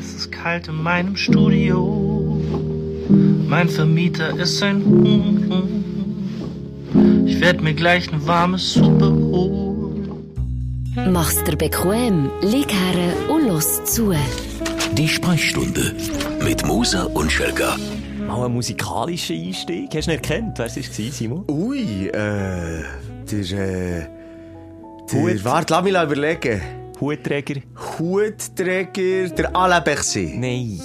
es ist kalt in meinem Studio. Mein Vermieter ist ein Huhn. Ich werd mir gleich eine warme Suppe holen. Mach's dir bequem, lieg her und los zu. Die Sprechstunde mit Musa und Schelga. Mal ein musikalischer Einstieg. Hast du nicht erkannt? Wer es war, Simon? Ui, äh, der, äh, Hut. der, warte, lass mich mal überlegen. Hutträger? Hutträger, der Alain Berset. Nein.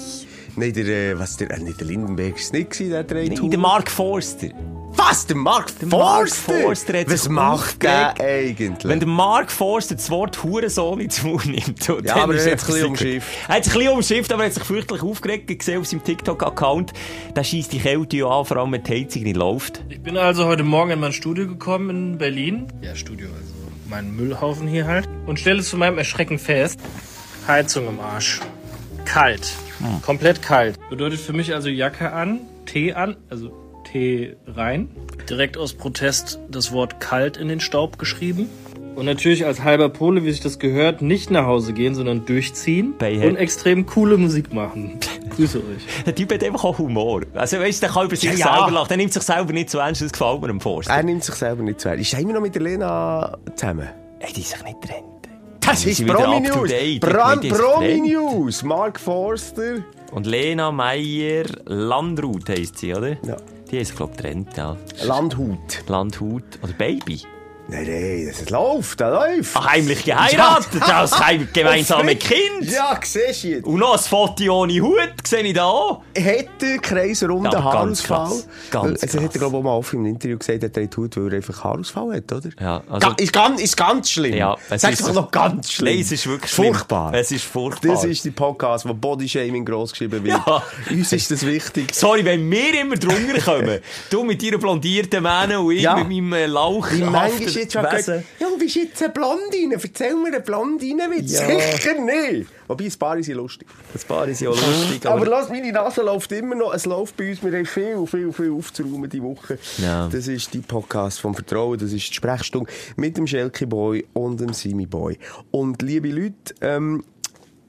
Nein, der, äh, was, der, äh, nicht der Lindenberg ist nicht gewesen, der trägt Nein, Hut. der Mark Forster. Was, der Mark Der Mark Forster? Forster hat Was sich macht der eigentlich? Wenn der Mark Forster das Wort Hurensohn ins Mund nimmt, so, Ja, dann aber ist er hat etwas ein bisschen umschifft. Er hat sich ein bisschen umschifft, aber er hat sich fürchterlich aufgeregt gesehen auf seinem TikTok-Account. Da schießt die Kälte ja an, vor allem wenn die Heizung nicht läuft. Ich bin also heute Morgen in mein Studio gekommen in Berlin. Ja, Studio, also mein Müllhaufen hier halt. Und stelle zu meinem Erschrecken fest, Heizung im Arsch. Kalt. Komplett kalt. Bedeutet für mich also Jacke an, Tee an, also Tee rein. Direkt aus Protest das Wort kalt in den Staub geschrieben. Und natürlich als halber Pole, wie sich das gehört, nicht nach Hause gehen, sondern durchziehen Beihead. und extrem coole Musik machen. Grüße euch. Der Typ hat einfach auch Humor. Also weißt du, der kann über sich Ja, ja. selber lachen. Der nimmt sich selber nicht zu ernst, das gefällt mir am Forster. er nimmt sich selber nicht zu ernst. Ist er immer noch mit der Lena zusammen? Ey, die sich nicht trennt. Das ist Promi News. date. Bra Die sind Promi. News. Mark Forster. Und Lena Meyer Landrut heisst sie, oder? Ja. Die ist, glaube ich, getrennt, ja. Landhut. Landhut oder Baby. Nein, nein, das läuft, das läuft. Ach, heimlich geheiratet, kein gemeinsame Kind. Ja, siehst du jetzt. Und noch ein Foto ohne Hut, sehe ich da auch. Hätte kreisrunden Ja, aber ganz Haarausfall. krass. Ganz also, hat er, krass. glaube ich, auch mal auf im Interview gesagt, er trägt Hut, weil er einfach Haarausfall hat, oder? Ja, also- Ga- ist, ganz, ist ganz schlimm. Ja, es Sag's ist- doch noch ganz schlimm. Nein, es ist wirklich schlimm. Furchtbar. Es ist furchtbar. Das ist die Podcast, wo Bodyshaming gross geschrieben wird. Ja. Uns ist das wichtig. Sorry, wenn wir immer drunter kommen. du mit deiner blondierten Mähne und ich Ja. mit meinem äh, Lauch. Wie manchmal jetzt schon gesagt, ja, du bist jetzt eine Blondine, erzähl mir einen Blondinenwitz. Ja. Sicher nicht. Wobei, ein paar sind lustig. Das Paar ist ja auch lustig, Aber, aber... lass, meine Nase läuft immer noch. Es läuft bei uns. Wir haben viel, viel, viel aufzuräumen diese Woche. Ja. Das ist die Podcast vom Vertrauen. Das ist die Sprechstunde mit dem Schelke Boy und dem Simi Boy. Und liebe Leute, ähm,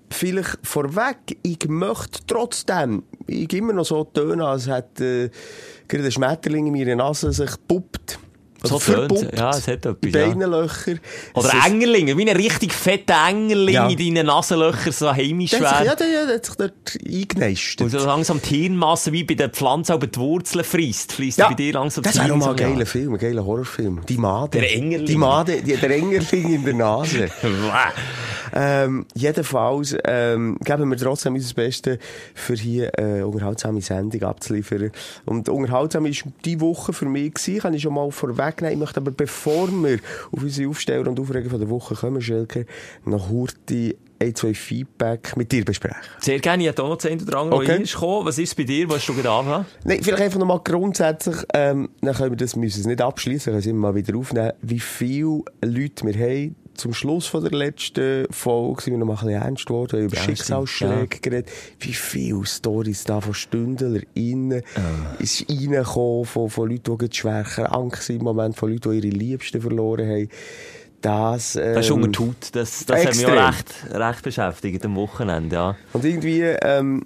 vielleicht vorweg, ich möchte trotzdem, ich immer noch so tönen, als hätte äh, gerade ein Schmetterling in meiner Nase sich gepuppt. So Also tönt's. verpuppt. Ja, es hat etwas, Die ja. Beinenlöcher. Oder Es Engerlinge, wie ein richtig fetter Engerling Ja. in deinen Nasenlöchern, so heimisch sich, ja, wäre. der, der hat sich dort eingenistet. Und so langsam die Hirnmasse wie bei den Pflanzen aber die Wurzeln frisst, fließt Ja, bei dir langsam das wäre auch mal ein so, geiler Film, ein geiler Horrorfilm. Die Made. Der Engerling. Die Made, die, der Engerling in der Nase. ähm, jedenfalls ähm, geben wir trotzdem unser Bestes, für hier eine unterhaltsame Sendung abzuliefern. Und unterhaltsam war die Woche für mich, gewesen, kann ich schon mal vorwegnehmen. Ich möchte aber, bevor wir auf unsere Aufsteller und Aufreger von der Woche kommen, Schelker, noch Hurti ein, zwei Feedback mit dir besprechen. Sehr gerne, ich hätte auch noch 10 oder andere, Okay. ist gekommen. Was ist bei dir? Was hast du angefangen? Nein, vielleicht einfach nochmal grundsätzlich, ähm, dann können wir das, müssen es nicht abschließen, können es immer mal wieder aufnehmen, wie viele Leute wir haben. Zum Schluss von der letzten Folge sind wir noch mal ein bisschen ernst geworden, über Ja, Schicksalsschläge stimmt, geredet. Wie viele Stories da von StündlerInnen Ah. ist reingekommen, von, von Leuten, die schwer krank sind im Moment, von Leuten, die ihre Liebsten verloren haben. Das, ähm, Das ist unter die Haut. Das, das hat mich auch recht, recht beschäftigt am Wochenende, ja. Und irgendwie, ähm,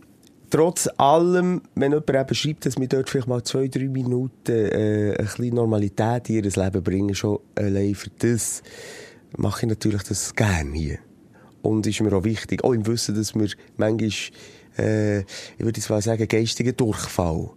trotz allem, wenn jemand eben schreibt, dass wir dort vielleicht mal zwei, drei Minuten äh, ein bisschen Normalität in ihr Leben bringen, schon allein für das, mache ich natürlich das gerne hier. Und ist mir auch wichtig, auch im Wissen, dass wir manchmal, äh, ich würde jetzt mal sagen, geistigen Durchfall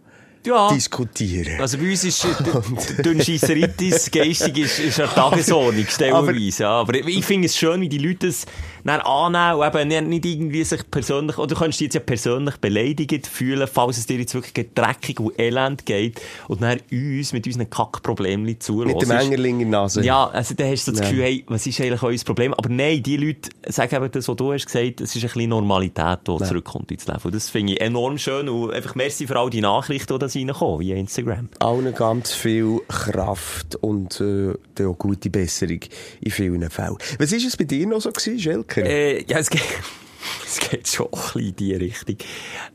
Ja. diskutieren. Also bei uns ist äh, Dünnschiesseritis geistig ist, ist eine Tagesordnung, stellenweise. Ja. Aber ich finde es schön, wie die Leute es dann annehmen und eben nicht- irgendwie sich persönlich, oder du kannst dich jetzt ja persönlich beleidigt fühlen, falls es dir jetzt wirklich dreckig und elend geht und dann uns mit unseren Kackproblemen zuhören. Mit dem Engerling in der Nase. Ja, also da hast du so das. Gefühl, hey, was ist eigentlich euer Problem? Aber nein, die Leute sagen eben das, was du hast gesagt, es ist ein bisschen Normalität, die zurückkommt ins Leben. Und das finde ich enorm schön und einfach merci für all die Nachrichten, die da reinkommen, via Instagram. allen ganz viel Kraft und äh, auch gute Besserung in vielen Fällen. Was war es bei dir noch so, gewesen, Schelker? Äh, ja, es geht, es geht schon ein bisschen in die Richtung.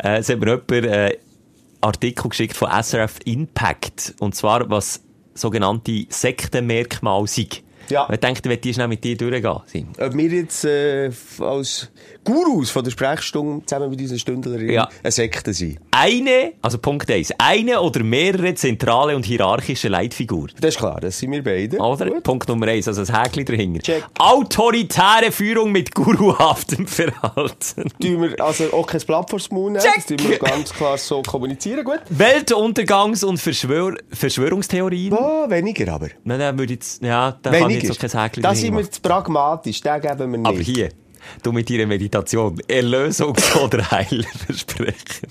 Äh, es hat mir jemand äh, Artikel geschickt von SRF Impact. Und zwar, was sogenannte Sektenmerkmale sind. Ja. Ich ich möchte schnell mit dir durchgehen. Simon. Ob wir jetzt äh, als Gurus von der Sprechstunde zusammen mit unseren Stündlerinnen Ja. eine Sekte sind. Eine, also Punkt eins, eine oder mehrere zentrale und hierarchische Leitfiguren. Das ist klar, das sind wir beide. Oder? Gut. Punkt Nummer eins, also das Häkchen dahinter. Check. Autoritäre Führung mit guruhaftem Verhalten. Tun wir also auch kein Blatt vor Mund nehmen, das Check. tun wir ganz klar so kommunizieren, gut? Weltuntergangs- und Verschwör Verschwörungstheorien. Oh, weniger aber. Nein, dann würde ich jetzt, ja, da kann ich jetzt auch kein Häkchen da sind wir zu pragmatisch, den geben wir nicht. Aber hier, du mit deiner Meditation, Erlösungs- oder Heilerversprechen.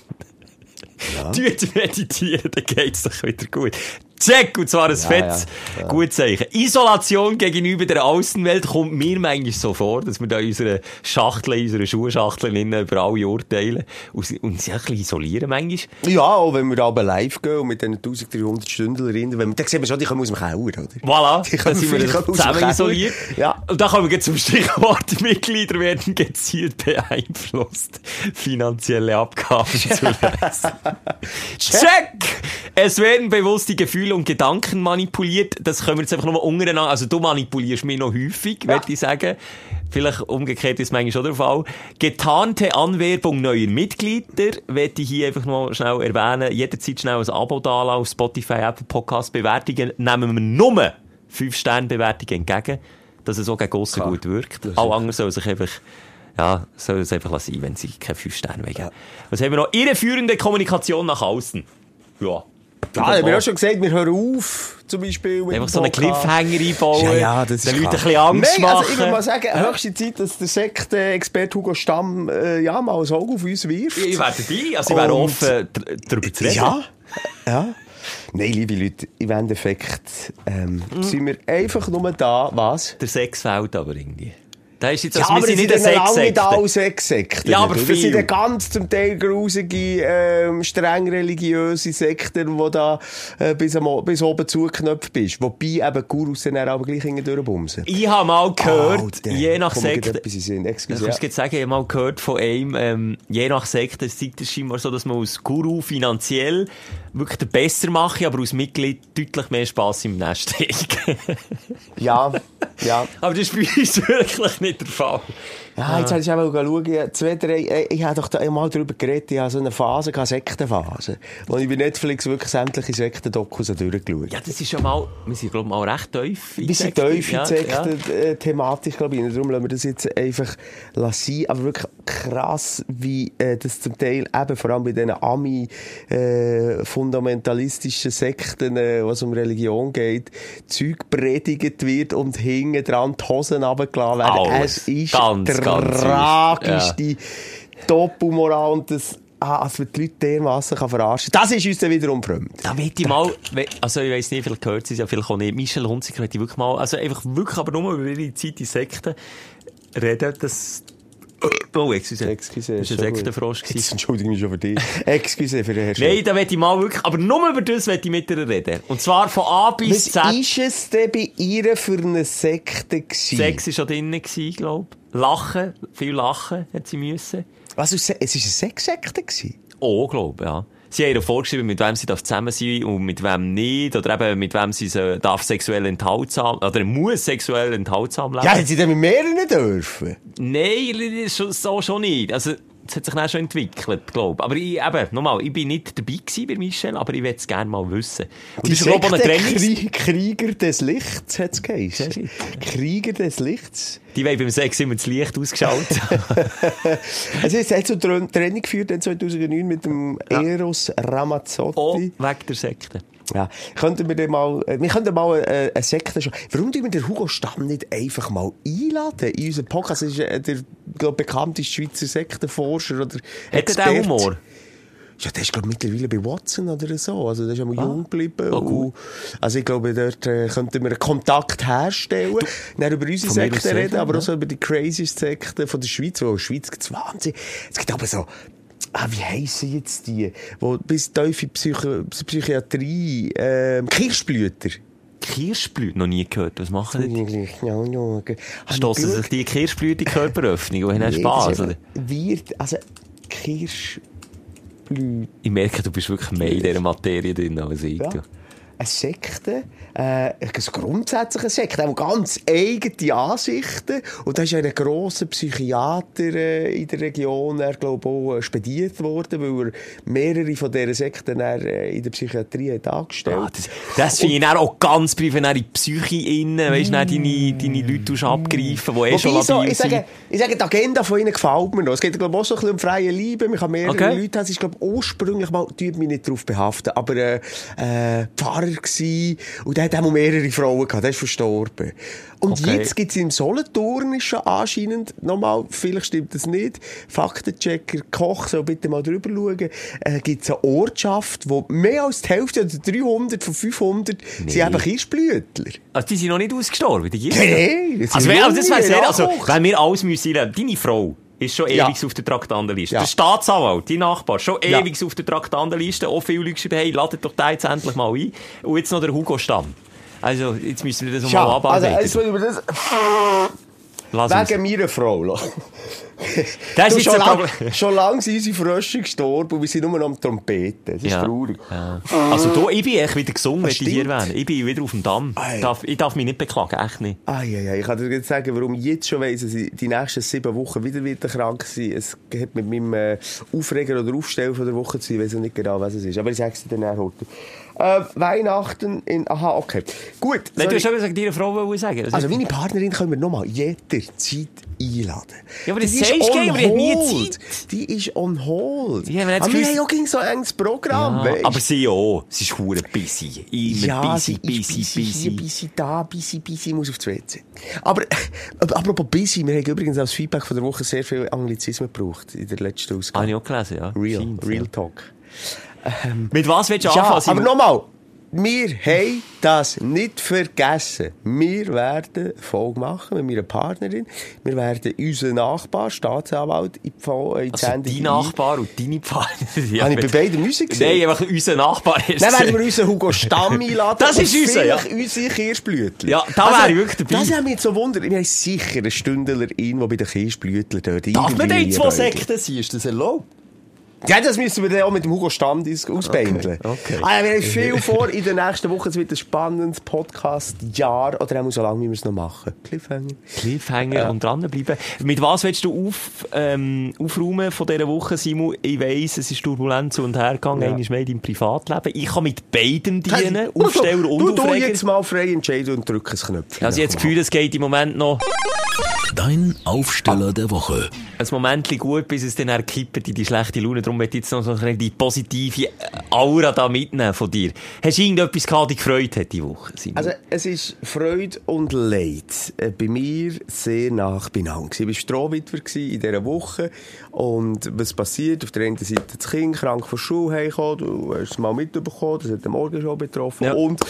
Ja. Du meditieren, dann geht's doch wieder gut. Check, und zwar ein fettes ja, gutes Zeichen. Isolation gegenüber der Außenwelt kommt mir manchmal so vor, dass wir da unsere Schachtel, unsere Schuhschachteln über alle urteilen und, sie- und sie ein bisschen isolieren manchmal. Ja, auch wenn wir aber live gehen und mit diesen 1300 Stündlerinnen, wenn wir, dann sehen wir schon, die kommen aus dem Keller, oder? Voilà, Die dann sind wir zusammen isoliert. Ja. Und dann kommen wir zum Stichwort, die Mitglieder werden gezielt beeinflusst, finanzielle Abgaben zu leisten. Check! Es werden bewusst die Gefühle und Gedanken manipuliert. Das können wir jetzt einfach nur untereinander, also du manipulierst mich noch häufig, ja. würde ich sagen. Vielleicht umgekehrt ist es manchmal schon der Fall. Getarnte Anwerbung neuer Mitglieder, möchte ich hier einfach noch schnell erwähnen. Jederzeit schnell ein Abo da auf Spotify, Apple Podcast Bewertungen. Nehmen wir nur 5-Sterne-Bewertungen entgegen, dass es auch gegen aussen gut wirkt. Alle anderen sollen sich einfach, ja, sollen es einfach sein, wenn sie keine 5 Sterne mehr geben. Was haben wir noch? Irreführende Kommunikation nach außen. Ja. Ja, ich habe auch schon gesagt, wir hören auf, zum Beispiel mit Einfach so einen. Cliffhanger einbauen. Ja, ja, das ist Den Leuten ein bisschen Angst Nein, machen. Also ich würde mal sagen, höchste Zeit, dass der Sektenexperte Hugo Stamm äh, ja, mal ein Auge auf uns wirft. Ich wäre dabei, also ich wäre offen, darüber zu reden. Ja, ja. Nein, liebe Leute, im Endeffekt ähm, Mhm. sind wir einfach nur da, was? Der Sex fehlt aber irgendwie. Da ist jetzt, Ja, also aber wir das sind sind nicht eine nicht Sexsekte. alle Sexsekten. Ja, aber Das viel. sind dann ganz zum Teil grusige, ähm, streng religiöse Sekten, wo da äh, bis, am, bis oben zugeknöpft bist. Wobei eben Gurus dann aber gleich hinten durchbumsen. Ich habe mal gehört, Alter, je nach Sekte. Ich muss ja. jetzt sagen, ich habe mal gehört von einem, ähm, je nach Sekte sei es scheinbar so, dass man als Guru finanziell wirklich den besser mache, aber als Mitglied deutlich mehr Spass im Nest ja, ja. aber das ist bei uns wirklich nicht der Fall. Ja, jetzt habe ich auch mal schauen, zwei, drei, äh, ich habe doch einmal darüber geredet, ich habe so eine Phase, eine Sektenphase, wo ich bei Netflix wirklich sämtliche Sektendokus durchgeschaut Ja, das ist ja mal, wir sind glaube ich mal recht tief. in Wir sind tief in Ja, ja. Sekten-Thematik, glaube ich. Darum lassen wir das jetzt einfach sein. Aber wirklich krass, wie äh, das zum Teil eben, vor allem bei diesen Ami-fundamentalistischen Sekten, äh, was um Religion geht, Zeug predigt wird und hinten dran die Hosen runtergelassen werden. Alles. Es ist Ganz, ganz süß. tragischste Doppelmoral und das, ah, als man die Leute dermassen kann verarschen kann. Das ist uns dann wiederum fremd. Da möchte ich mal, also ich weiss nicht, vielleicht gehört sie es ja, vielleicht auch nicht, Michel Hunziker ich wirklich mal, also einfach wirklich, aber nur über ihre Zeit in Sekten reden, das, oh, excuse. Excuse, Das war ein gut. Sektenfrosch. Jetzt entschuldige mich schon für dich. Excuse für den Herrn Nein, da möchte ich mal wirklich, aber nur über das möchte ich mit ihr reden. Und zwar von A bis Was Z. ist es denn bei ihr für eine Sekte gewesen? Sex war schon drinnen, glaube ich. Lachen, viel Lachen hat sie müssen. Was, es war eine Sexsekte? Oh, glaube ja. Sie haben ihr vorgeschrieben, mit wem sie darf zusammen sein und mit wem nicht. Oder eben, mit wem sie so, darf sexuell enthaltsam, oder muss sexuell enthaltsam leben. Ja, hätten sie dann mit mehreren dürfen? Nein, schon- so schon nicht. Also, es hat sich dann schon entwickelt, glaube ich. Aber ich, eben, nochmal, ich bin nicht dabei gewesen bei Michel, aber ich würde es gerne mal wissen. Und Die das ist, glaube ich, auch Sekte eine Trennungs... Krie- Krieger des Lichts hat es geheißen. Krieger des Lichts. Die wollen beim Sex immer das Licht ausgeschaltet. Also es hat so Trennung geführt in 2009 mit dem Eros Ramazzotti. oh, weg der Sekte. Ja, könnten wir den mal, äh, wir könnten mal äh, eine Sekte schon. Warum tun wir den Hugo Stamm nicht einfach mal einladen in unseren Podcast? Das ist äh, der, glaub, bekannteste Schweizer Sektenforscher oder Hat er Experte. den Humor? Ja, der ist, glaube mittlerweile bei Watson oder so. Also, der ist einmal jung geblieben. Ah, gut. und, also, ich glaube, dort äh, könnten wir einen Kontakt herstellen. Dann über unsere sehr reden, aber auch ja. so über die craziest Sekten von der Schweiz. Wo in der Schweiz gibt es Wahnsinn. Es gibt aber so, ah, wie heissen jetzt die? Wo bis tief in Psycho Psychiatrie, ähm, Kirschblüter. Kirschblüte noch nie gehört. Was machen die? Ja, ja. Stossen sich die Kirschblüte in die Körperöffnung und haben Spass, oder? Wird, also, Kirschblüter. Ich merke, du bist wirklich mehr in dieser Materie drin als ich. Ja. Eine Sekte, äh, ein grundsätzliches Sekte, auch ganz eigene Ansichten. Und da ist ein grosser Psychiater äh, in der Region, er glaube auch äh, spediert worden, weil er mehrere von diesen Sekten äh, in der Psychiatrie hat angestellt. Ah, das das finde ich dann auch ganz brief, wenn die Psyche innen, weißt du, deine, deine Leute tust abgreifen, die eh schon Wobei so, labil ich, sage, ich sage, die Agenda von ihnen gefällt mir noch. Es geht, glaube ich, auch so ein bisschen um freie Liebe. Man kann mehrere Okay. Leute haben. Es ist, glaube ich, ursprünglich mal, tut mich nicht darauf behaften, aber äh, äh, Pfarrer gsi und der hat auch mehrere Frauen gehabt. Der ist verstorben. Und Okay. jetzt gibt es im Solothurn ist schon anscheinend, nochmal, vielleicht stimmt das nicht, Faktenchecker Koch soll bitte mal drüber schauen, äh, gibt es eine Ortschaft, wo mehr als die Hälfte oder 300 von 500 sind eben Kirschblütler. Also, die sind noch nicht ausgestorben, die das Also, also das wäre sehr, also, wenn wir alles müssen, deine Frau ist schon Ja. ewig auf der Traktandenliste. Ja. Der Staatsanwalt, dein Nachbar, schon Ja. ewig auf der Traktandenliste. Auch viele Leute geschrieben, hey, ladet doch den jetzt endlich mal ein. Und jetzt noch der Hugo Stamm. Also, jetzt müssen wir das noch mal Schau, also, abarbeiten. jetzt wollen wir das Lass uns. wegen meiner Frau. Das ist Du, schon, lang, schon lange sind unsere Frösche gestorben und wir sind nur noch am Trompeten. Das ist Ja. traurig. Ja. Also, du, ich bin echt wieder gesungen, möchte ich hier erwähnen. Ich bin wieder auf dem Damm. Ei. Ich darf, ich darf mich nicht beklagen, echt nicht. Ah, ja, ja. Ich kann dir jetzt sagen, warum ich jetzt schon weiss, dass ich die nächsten sieben Wochen wieder wieder krank sein Es hat mit meinem äh, Aufreger oder Aufstellen von der Woche zu tun. Ich weiss auch nicht genau, was es ist. Aber ich sage es dir dann heute. Äh, Weihnachten in... Aha, okay. Gut. Nein, du hast schon gesagt, deiner Frau wollen sagen. Das Also meine Partnerin können wir nochmal jederzeit einladen. Ja, aber das Die ist sagst du on aber ich nie hold. Zeit. Die ist on hold. Ja, aber wir haben auch gegen so ein enges Programm, Ja, aber sie auch. Sie ist hure busy. Immer ja, busy, busy, busy, busy. busy da, busy, busy, muss aufs WC. Aber, apropos busy, wir haben übrigens als Feedback von der Woche sehr viel Anglizismen gebraucht in der letzten Habe Ausgabe. ich auch gelesen, ja. Real, Scheint, Real ja. Talk. Mit was willst du Ja, anfangen? aber nochmal. Wir haben das nicht vergessen. Wir werden Folge machen mit meiner Partnerin. Wir werden unseren Nachbar, Staatsanwalt, in die, Fo- in die Also Sendung dein Nachbar und deine Partnerin. Habe ich bei beiden Musik gesehen? Nein, einfach unser Nachbar ist. Dann werden wir unseren Hugo Stamm einladen. Das ist unser, ja. unsere Kirschblütler. Ja, da wäre ich wirklich dabei. Das hat mich so wundert. Wir haben sicher einen Stündler in, der bei den Kirschblütlern dort Darf man denn irgendwie zwei. Sekten sein? Ist das erlaubt? Ja, das müssen wir dann auch mit dem Hugo Stamm ausbändeln. Okay, okay. Ah, ja, wir haben viel vor in der nächsten Woche. Es wird ein spannendes Podcast-Jahr. Oder auch so lange, wie wir es noch machen. Cliffhanger. Cliffhanger und dranbleiben. Mit was willst du auf, ähm, aufräumen von dieser Woche, Simon? Ich weiss, es ist turbulent zu und her gegangen, Ja. einmal mehr in deinem Privatleben. Ich kann mit beidem dienen, Hey, Aufsteller und du, du Aufreger. jetzt mal frei entscheiden und drück ein Knöpfchen. Also ich habe das Gefühl, es geht im Moment noch Dein Aufsteller der Woche. ein Moment gut, bis es dann eher kippt in die schlechte Laune. Darum möchte ich jetzt noch so die positive Aura da mitnehmen von dir. Hast du irgendetwas gehabt, dich gefreut hat die Woche, Simon? Also, es ist Freude und Leid äh, bei mir sehr nach benannt. Ich war Strohwitwer in dieser Woche. Und was passiert? Auf der einen Seite das Kind krank von Schule heimgekommen. Du hast es mal mitbekommen. Das hat den Morgen schon betroffen. Ja. Und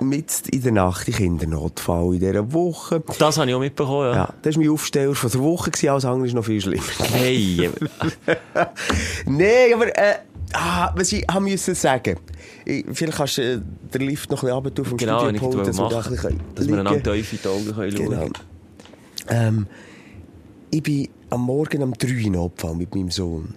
mit in der Nacht die Kindernotfall in dieser Woche. das habe ich auch mitbekommen, ja. Ja, das war mein Aufsteller von der Woche. gewesen. Alles andere ist noch viel schlimmer. Hey, Nein, aber äh, ah, was ich haben müssen sagen. Ich, vielleicht kannst du äh, den Lift noch ein bisschen runter vom genau, Studiopult, das dass wir da ein dass wir einander tief in die Augen können schauen Genau. Ähm, ich bin am Morgen um 3 Uhr in Abfall mit meinem Sohn.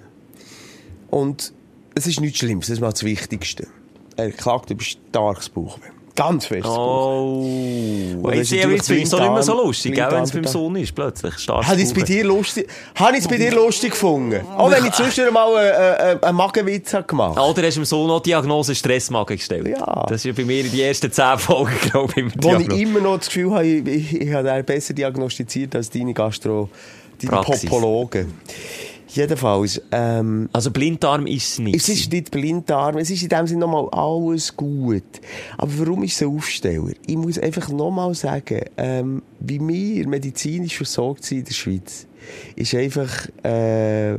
Und es ist nichts Schlimmes, das ist mal das Wichtigste. Er klagt über starkes Bauchweh. Ganz festes Bauchweh. Oh, Und ist ja, jetzt nicht mehr so lustig, wenn es beim Sohn ist, plötzlich. Ich es bei dir lustig, ich es bei dir lustig gefunden? Auch wenn ich zwischendurch mal einen, einen, einen Magenwitz habe gemacht Oder hast du dem Sohn noch die Diagnose Stressmagen gestellt? Ja. Das ist ja bei mir in die ersten zehn Folgen, glaube ich, immer Wo ich immer noch das Gefühl habe, ich, ich, ich habe besser diagnostiziert als deine Gastro, deine Praxis. Popologen. Jedenfalls, ähm, Also Blinddarm ist es nicht. Es ist nicht Blinddarm, es ist in dem Sinne nochmal alles gut. Aber warum ist es ein Aufsteller? Ich muss einfach nochmal sagen, ähm, wie wir medizinisch versorgt sind in der Schweiz, ist einfach äh,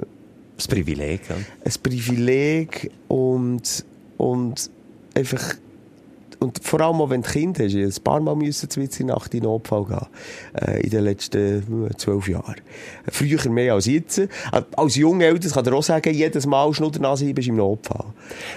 das Privileg. Ja. ein Privileg und, und einfach und vor allem auch wenn du Kind hast, ein paar Mal müssen zu in Nacht in den Notfall gehen, äh, in den letzten äh, zwölf Jahren. Früher mehr als jetzt. Äh, Als junge Eltern kann ich auch sagen, jedes Mal Schnuddernase bist du im Notfall.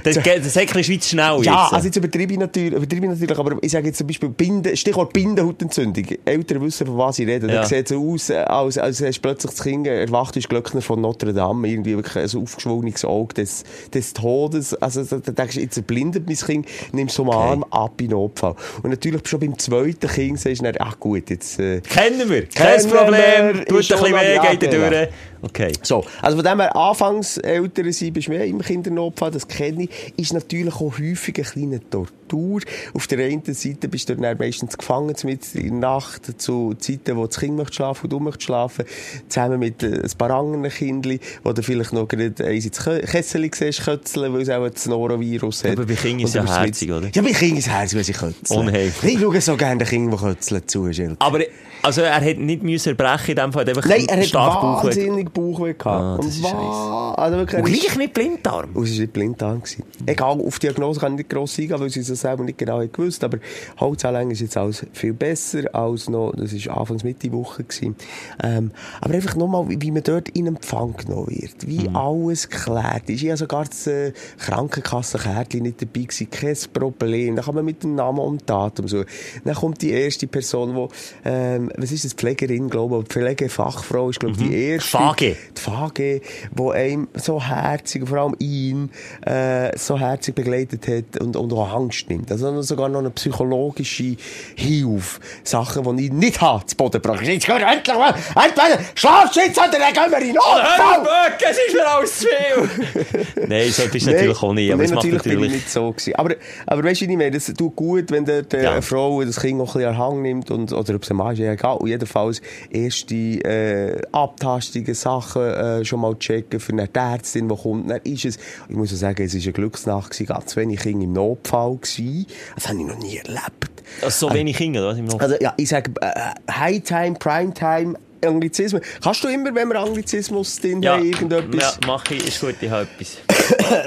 Das, das sagt ein bisschen Schweiz schnell Ja, jetzt. also jetzt übertreibe ich natürlich, übertreibe ich natürlich, aber ich sage jetzt zum Beispiel Binde, Stichwort Bindenhautentzündung. Eltern wissen, von was ich rede. Ja. Da sieht so aus, äh, als, als hast plötzlich das Kind erwacht, ist Glöckner von Notre Dame, irgendwie wirklich ein aufgeschwollenes Auge des, des Todes. Also da, denkst du, jetzt erblindet mein Kind, nimmst du am Arm, ab in Notfall. Und natürlich schon beim zweiten Kind sagst du dann, ach gut, jetzt... Äh, Kennen wir. Kein Problem. Tut ein bisschen weh, geht durch. Okay. So, also von dem her, Anfangseltern sein, bist du mehr im Kindernotfall, das kenne ich, ist natürlich auch häufig eine kleine Tortur. Auf der einen Seite bist du dann meistens gefangen mit in der Nacht zu Zeiten, wo das Kind möchte schlafen und du möchtest schlafen, zusammen mit äh, ein paar anderen Kindern, wo du vielleicht noch gerade eins ins Kessel siehst, kötzeln, weil es auch das Norovirus hat. Aber bei Kindern ist es ja herzig, mit- oder? Ja, bei Kindern ist es herzig, wenn sie kötzeln. Unheimlich. Ich schaue so gerne den Kindern, die kötzeln zu. Aber also er hat nicht müssen erbrechen in dem Fall, einfach Nein, er hat wahnsinnig Bauchweh gehabt. Ah, das Und ist wa- Also wirklich, Und gleich mit Blinddarm. Und es war nicht Blinddarm. gewesen. Egal, auf die Diagnose kann ich nicht gross eingehen, weil sie es selber nicht genau gewusst Aber Holzanlänge ist jetzt alles viel besser als noch, das war Anfangs Mitte Woche. Gewesen. Ähm, aber einfach nochmal, wie man dort in Empfang genommen wird. Wie alles geklärt ist. Ich habe sogar das äh, Krankenkassenkärtchen nicht dabei gewesen. Kein Problem. Dann kann man mit dem Namen und Datum so. Dann kommt die erste Person, die, ähm, was ist das, Pflegerin, glaube ich, Pflegefachfrau ist, glaube ich, die erste. Fage. Die Fage, die einem so herzig, vor allem ihn, äh, so herzig begleitet hat und, und auch Angst nimmt. Also sogar noch eine psychologische Hilfe. Sachen, die ich nicht habe, zu Boden gebracht. Jetzt geh endlich mal, entweder schlafst jetzt oder dann gehen wir in Notfall! Böck, es ist mir alles zu viel! Nein, so bist du natürlich auch nicht, aber es macht natürlich bin ich nicht so gewesen. Aber, aber weißt du, ich meine, das tut gut, wenn dort äh, Ja. eine Frau das Kind noch ein bisschen an den Hang nimmt und, oder ob es ein Mann ist, egal. Jedenfalls erste äh, Abtastungen, Sachen äh, schon mal checken für eine Ärztin, die kommt. Dann ist es, ich muss ja sagen, es war eine Glücksnacht, gewesen, ganz wenig Kinder im Notfall gewesen. Das habe ich noch nie erlebt. Also so wenig Kinder, im Noch... Also ja, ich sage äh, High Time, Anglizismus. Kannst du immer, wenn wir Anglizismus drin ja, haben, irgendetwas? ja, mach ich, ist gut, ich habe etwas.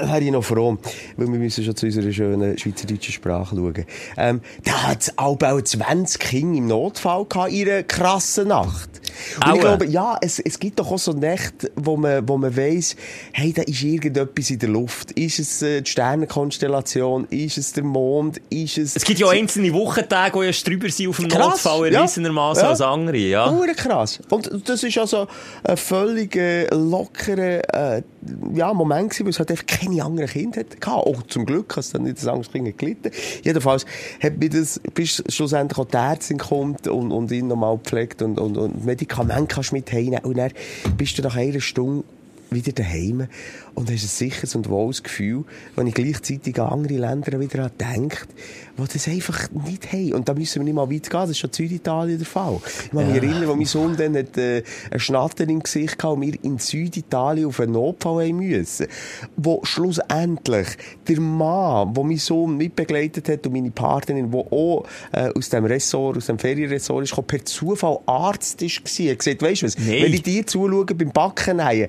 wäre ich noch froh, weil wir müssen schon zu unserer schönen schweizerdeutschen Sprache schauen. Ähm, da hat es auch 20 Kinder im Notfall gehabt, in einer krassen Nacht. Und ich glaube, ja, es, es gibt doch auch so Nächte, wo man, wo man weiss, hey, da ist irgendetwas in der Luft. Ist es äh, die Sternenkonstellation? Ist es der Mond? Ist es... Es gibt ja einzelne Wochentage, die ja drüber sind auf dem Krass, Notfall, ja. erwiesenermaßen Ja. als andere, ja. Hure krass. Und das ist also ein völlig äh, lockerer äh, ja, Moment gewesen, weil es halt einfach keine anderen Kinder hatte. Auch zum Glück hat es dann nicht das Angstkind gelitten. Jedenfalls hat mir das, bis schlussendlich auch die Ärztin kommt und, und ihn nochmal pflegt und, und, und Medikamente kannst mit heimnehmen. Und dann bist du nach einer Stunde wieder daheim und hast ein sicheres und wohles Gefühl, wenn ich gleichzeitig an andere Länder wieder an denke, die das einfach nicht haben. Und da müssen wir nicht mal weit gehen, das ist schon in Süditalien der Fall. Ich kann mich erinnern, wo mein Sohn dann hat, äh, einen Schnatter im Gesicht hatte und wir in Süditalien auf einen Notfall haben müssen, wo schlussendlich der Mann, der mein Sohn mitbegleitet hat und meine Partnerin, die auch äh, aus dem Ressort, aus dem Ferienressort ist, per Zufall Arzt ist. Er hat gesagt, weisst du was, Nein. wenn ich dir zuschaue beim Backen, äh,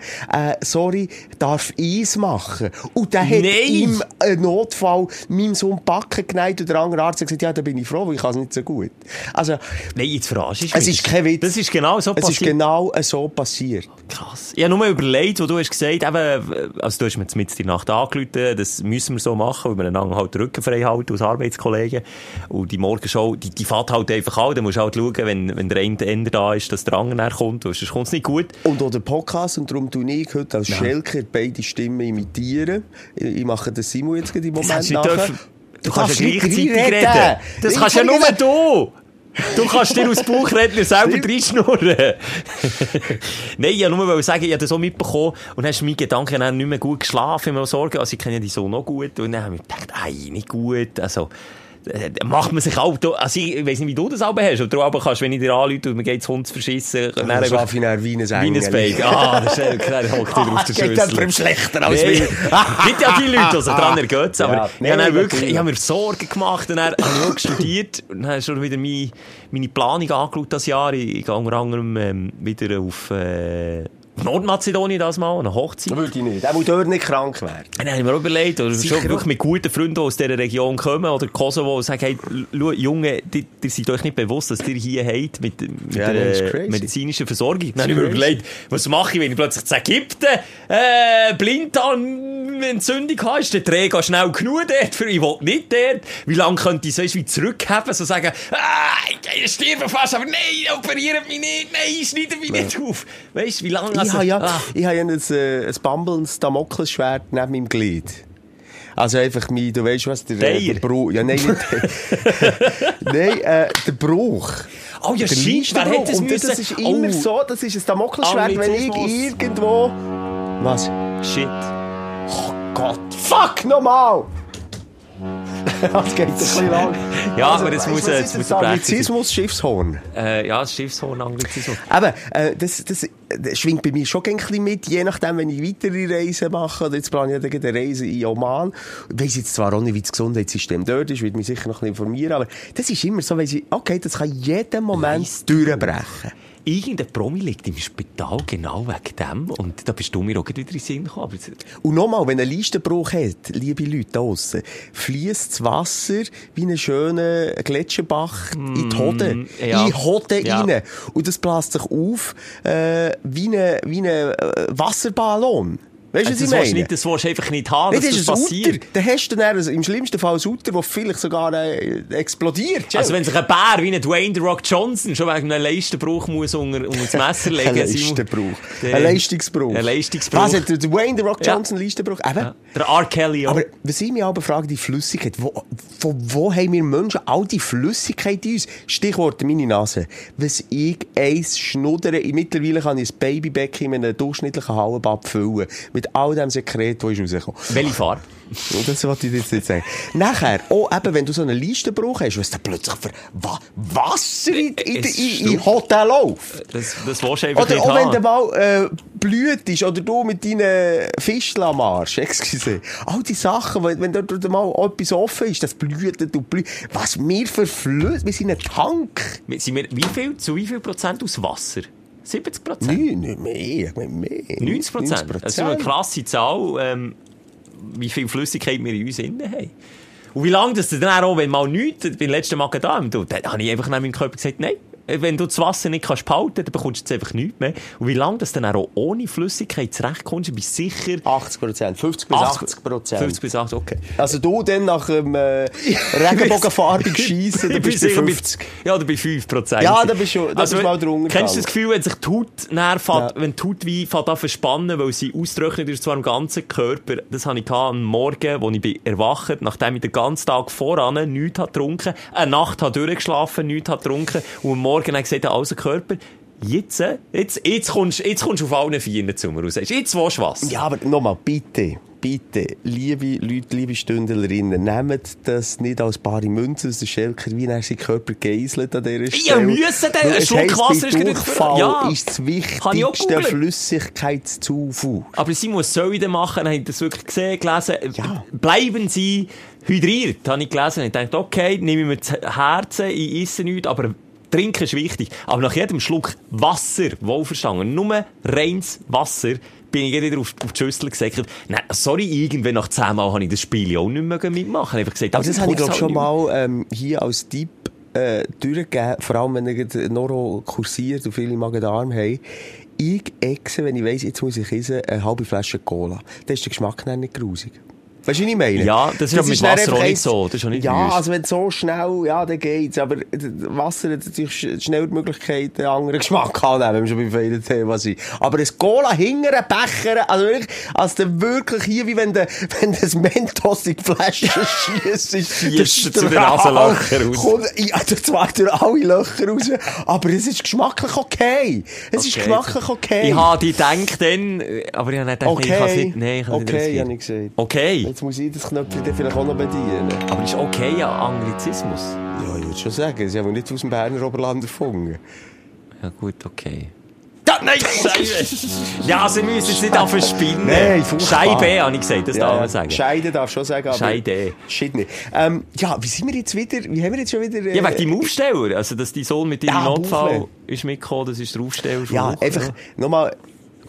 sorry, darf Eis machen. Und der hat Nein. im äh, Notfall meinem Sohn Backen geneigt und der andere Arzt hat gesagt, ja, da bin ich froh, weil ich kann es nicht so gut. Also, Nein, jetzt verarschst du es ist kein Witz. Das ist genau so es ist passiert. genau äh, so passiert. Krass. Ich habe nur überlegt, wo du hast gesagt, eben, also du hast mir jetzt mit die Nacht angerufen, das müssen wir so machen, weil wir einander halt den Rücken frei halten als Arbeitskollegen. Und die Morgenshow, die, die fährt halt einfach an. Da musst du halt schauen, wenn, wenn der eine Ende da ist, dass der andere kommt, sonst kommt es nicht gut. Und auch der Podcast, und darum tue ich heute als Schelker beide Stimmen imitieren. Ich, ich mache das Simon jetzt gerade im Moment du nachher. dürfen. Du kannst ja nicht gleichzeitig reinreden. reden. Das Ich kannst ja nur nicht- du. Du kannst dir aus Bauchredner selber reinschnurren. Nein, ich wollte nur sagen, ich habe das auch mitbekommen und hast meine Gedanken dann nicht mehr gut geschlafen, immer Sorgen. Also ich kenne die so noch gut und dann habe ich gedacht, ey, nicht gut. Also, macht man sich auch, also ich weiss nicht, wie du das aber hast, aber du aber kannst, wenn ich dir anrufe und geht's Hund zu verschissen, dann Dann einfach- schlafe ich dann wie ein wie ein Engel. Baby. Ah, der Schelke, der hockt wieder auf der Geht Schüssel. jemandem schlechter als Nee. mir. Gibt ja die Leute, also dran ergeht's, aber Ja, ich nee, habe dann wirklich, ich habe mir Sorgen gemacht, dann habe ich auch studiert, und dann habe ich schon wieder meine, meine Planung angeschaut das Jahr. Ich, ich gehe unter anderem, ähm, wieder auf, äh, Nordmazedonien das mal, eine Hochzeit. Würde ich nicht. Er muss dort nicht krank werden. Dann habe ich mir auch überlegt, oder schon wirklich mit guten Freunden, die aus dieser Region kommen, oder Kosovo, und sagen, hey, schau, Junge, die, die seid euch nicht bewusst, dass ihr hier habt, mit, mit Ja, der medizinischen Versorgung. Dann ich mir überlegt, was mache ich, wenn ich plötzlich zu Ägypten, äh, Blinddarmentzündung habe, ist der Träger schnell genug dort, für ich will nicht dort. Wie lange könnte ich so wie zurückhaben, so sagen, ah, ich sterbe fast, aber nein, operiert mich nicht, nein, schneiden mich nicht auf. Weißt du, wie lange, ich habe ja, ah. ich habe ja ein, äh, ein bambelndes Damoklesschwert neben meinem Glied. Also einfach mein, du weißt was, der, äh, der Bruch. Ja, nein, nein, äh, der Bruch. Oh ja, shit, wer hätte es Und das müssen? ist immer Oh. so, das ist ein Damoklesschwert, wenn ich irgendwo... Was? Shit. Oh Gott, fuck, nochmal! das geht ein bisschen lang. Ja, aber es weißt du, muss, es muss ein Anglizismus, Schiffshorn. Äh, ja, das Schiffshorn-Anglizismus. Eben, äh, das, das, das schwingt bei mir schon ein bisschen mit, je nachdem, wenn ich weitere Reisen mache, oder jetzt plane ich eine Reise in Oman. Ich weiss jetzt zwar auch nicht, wie das Gesundheitssystem dort ist, würde mich sicher noch ein bisschen informieren, aber das ist immer so, weiss ich, okay, das kann jeden Moment durchbrechen. Irgendein Promi liegt im Spital genau wegen dem. Und da bist du mir auch wieder in den Sinn gekommen. Und nochmal, wenn ein Leistenbruch hat, liebe Leute da draussen, fließt das Wasser wie ein schöner Gletscherbach in die Hode. Mm, ja. In die Hode Ja. rein. Und das bläst sich auf, äh, wie ein, wie ein äh, Wasserballon. Weißt du, was das ich meine? nicht, das willst du einfach nicht haben, Nein, dass das das, ist ein passiert. Uter. Dann hast du dann also im schlimmsten Fall ein Uter, das vielleicht sogar äh, explodiert. Also wenn sich ein Bär wie ein Dwayne The Rock Johnson schon wegen einem Leistenbruch muss unter, unter das Messer legen ein Simon- Leistenbruch. Der- Ein Leistungsbruch. Ein Leistungsbruch. Was hat der Dwayne The Rock Ja. Johnson Leistenbruch? Eben. Ja. Der R. Kelly auch. Aber was ich mich aber frage, die Flüssigkeit, wo, von wo haben wir Menschen all die Flüssigkeit in uns? Stichwort meine Nase. Was ich eins schnuddere, mittlerweile kann ich ein Babybecken in einem durchschnittlichen Hallenbad füllen. Mit all dem Sekret, das ist rausgekommen. Welche Farbe? Das wollte ich dir jetzt nicht sagen. Nachher, oh, eben, wenn du so einen Leistenbruch hast, was da plötzlich für Wa Wasser in, in, Es in, in stimmt. Hotel läuft. Das, das willst du einfach Oder auch wenn du mal äh, blüht ist, oder du mit deinen Fischl am Arsch, excuse. All die Sachen, wenn, dort mal etwas offen ist, das blüht und blüht. Was wir für Flüsse, wir sind ein Tank. Sind wir, wie viel, zu wie viel Prozent aus Wasser? 70 Prozent? Nein, nicht mehr, ich meine mehr. 90 Prozent. Das ist eine krasse Zahl, ähm, wie viel Flüssigkeit wir in uns innen haben. Und wie lange das dann auch, wenn mal nichts, beim letzten Magen-Darm, du, dann habe ich einfach neben meinem Körper gesagt, nein, wenn du das Wasser nicht kannst behalten, dann bekommst du jetzt einfach nichts mehr. Und wie lange das dann auch ohne Flüssigkeit zurechtkommst, bin ich sicher... 80 Prozent, 50 bis 80 Prozent. 50 bis 80, okay. Also du dann nach dem äh, regenbogenfarbig schiessen, dann bist du sicher bei bei 50. Ja, oder bei 5 Prozent. Ja, da bist du- da bist du mal drunter Kennst du das. Gefühl, wenn sich die Haut näher Ja. wenn die Haut wie fährt an verspannen, weil sie austrocknet ist, zwar am ganzen Körper. Das hatte ich am Morgen, wo ich bin erwacht, nachdem ich den ganzen Tag voran nichts habe getrunken, eine Nacht habe durchgeschlafen, nichts habe getrunken und am Morgen habe ich gesagt, also Körper, jetzt, äh, jetzt, jetzt kommst, jetzt kommst du auf allen Vieren zu mir raus. Jetzt willst du was. Ja, aber nochmal, bitte, bitte, liebe Leute, liebe Stündlerinnen, nehmt das nicht als bare Münze aus der Schelker, wie er seinen Körper geiselt an dieser Ja, Stelle. müssen denn, ein Schluck Wasser ist Durchfall ja. ist das wichtigste googlen. Flüssigkeitszufuhr. Aber sie muss denn machen? Habe ich das wirklich gesehen, gelesen? Ja. Bleiben Sie hydriert, habe ich gelesen. Ich dachte, okay, nehme ich mir zu Herzen, ich esse nichts, aber trinken ist wichtig. Aber nach jedem Schluck Wasser, wohlverstanden, nur reines Wasser, bin ich wieder auf, auf die Schüssel gesagt, nein, sorry, irgendwann nach zehn Mal habe ich das Spiel auch nicht mehr mitmachen. Ich einfach gesagt, Aber das habe ich, glaube schon mal ähm, hier als Tipp äh, durchgegeben, vor allem wenn ihr Noro kursiert und viele Magen-Darm haben. Ich esse, wenn ich weiss, jetzt muss ich essen, eine halbe Flasche Cola. Dann ist der Geschmack nicht grusig. Weißt du, was ich meine? Ja, das ist aber mit Wasser auch nicht so. Das ist auch nicht Ja, also wenn so schnell, ja, dann geht's. Aber Wasser hat natürlich sch- schnell die Möglichkeit, einen anderen Geschmack anzunehmen, wenn wir schon beim feinen Thema sind. Aber ein Cola hingern, Becher, also wirklich, als dann wirklich hier, wie wenn du, wenn du ein Mentos in die Flasche schiessest. Schiesst der zu den Nasenlöchern raus. kommt- Ja, zwar durch alle Löcher raus, aber es ist geschmacklich okay. Es ist Okay, geschmacklich okay. Ich habe die gedacht dann, aber ich habe nicht gedacht, Okay, nee, ich kann es nicht, nein, ich kann es nicht okay, habe ich gesagt. Okay. Jetzt muss ich das Knöpfchen dann vielleicht auch noch bedienen. Aber ist okay ja Anglizismus? Ja, ich würde schon sagen, sie haben nicht aus dem Berner Oberland erfunden. Ja gut, okay. Da, nein, Scheibe! ja, sie müssen jetzt nicht anfangen spinnen. Nein. Scheibe, habe ich gesagt, das darf man sagen. Scheide darf schon sagen, aber... Scheide. Nicht. Ähm, ja, wie sind wir jetzt wieder... Wie haben wir jetzt schon wieder... Äh, Ja, wegen deinem Aufsteller. Also, dass dein Sohn mit deinem Ja, Notfall Buffle. ist mitgekommen, das ist der Aufsteller. Ja, einfach nochmal